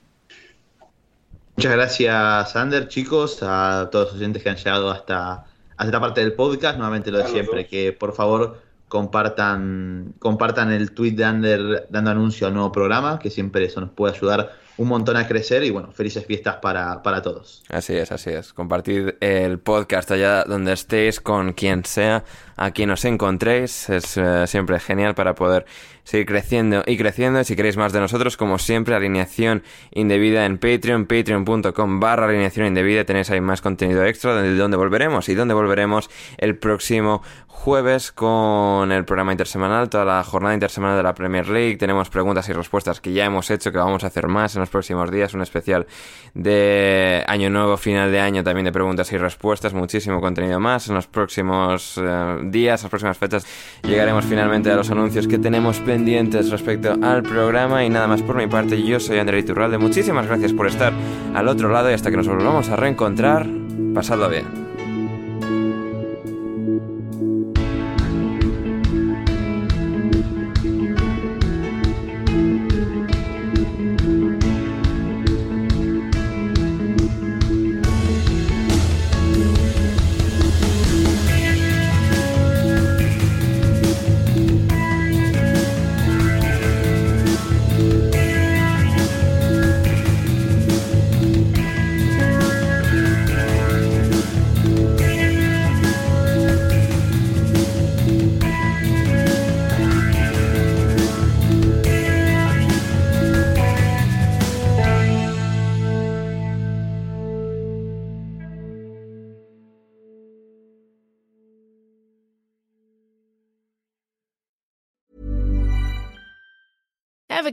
Muchas gracias, Ander, chicos, a todos los oyentes que han llegado hasta, hasta esta parte del podcast. Nuevamente lo de siempre, que por favor compartan, compartan el tweet de Ander dando anuncio al nuevo programa, que siempre eso nos puede ayudar un montón a crecer. Y bueno, felices fiestas para, para todos. Así es, así es. Compartid el podcast allá donde estéis, con quien sea, a quien os encontréis. Es eh, siempre genial para poder seguir creciendo y creciendo. Y si queréis más de nosotros, como siempre, alineación indebida en Patreon, patreon.com barra alineación indebida. Tenéis ahí más contenido extra de donde volveremos. Y donde volveremos el próximo jueves con el programa intersemanal, toda la jornada intersemanal de la Premier League. Tenemos preguntas y respuestas que ya hemos hecho, que vamos a hacer más en los próximos días, un especial de Año Nuevo, final de año, también de preguntas y respuestas, muchísimo contenido más. En los próximos eh, días, las próximas fechas, llegaremos finalmente a los anuncios que tenemos pendientes respecto al programa. Y nada más por mi parte, yo soy André Iturralde. Muchísimas gracias por estar al otro lado y hasta que nos volvamos a reencontrar, pasadlo bien.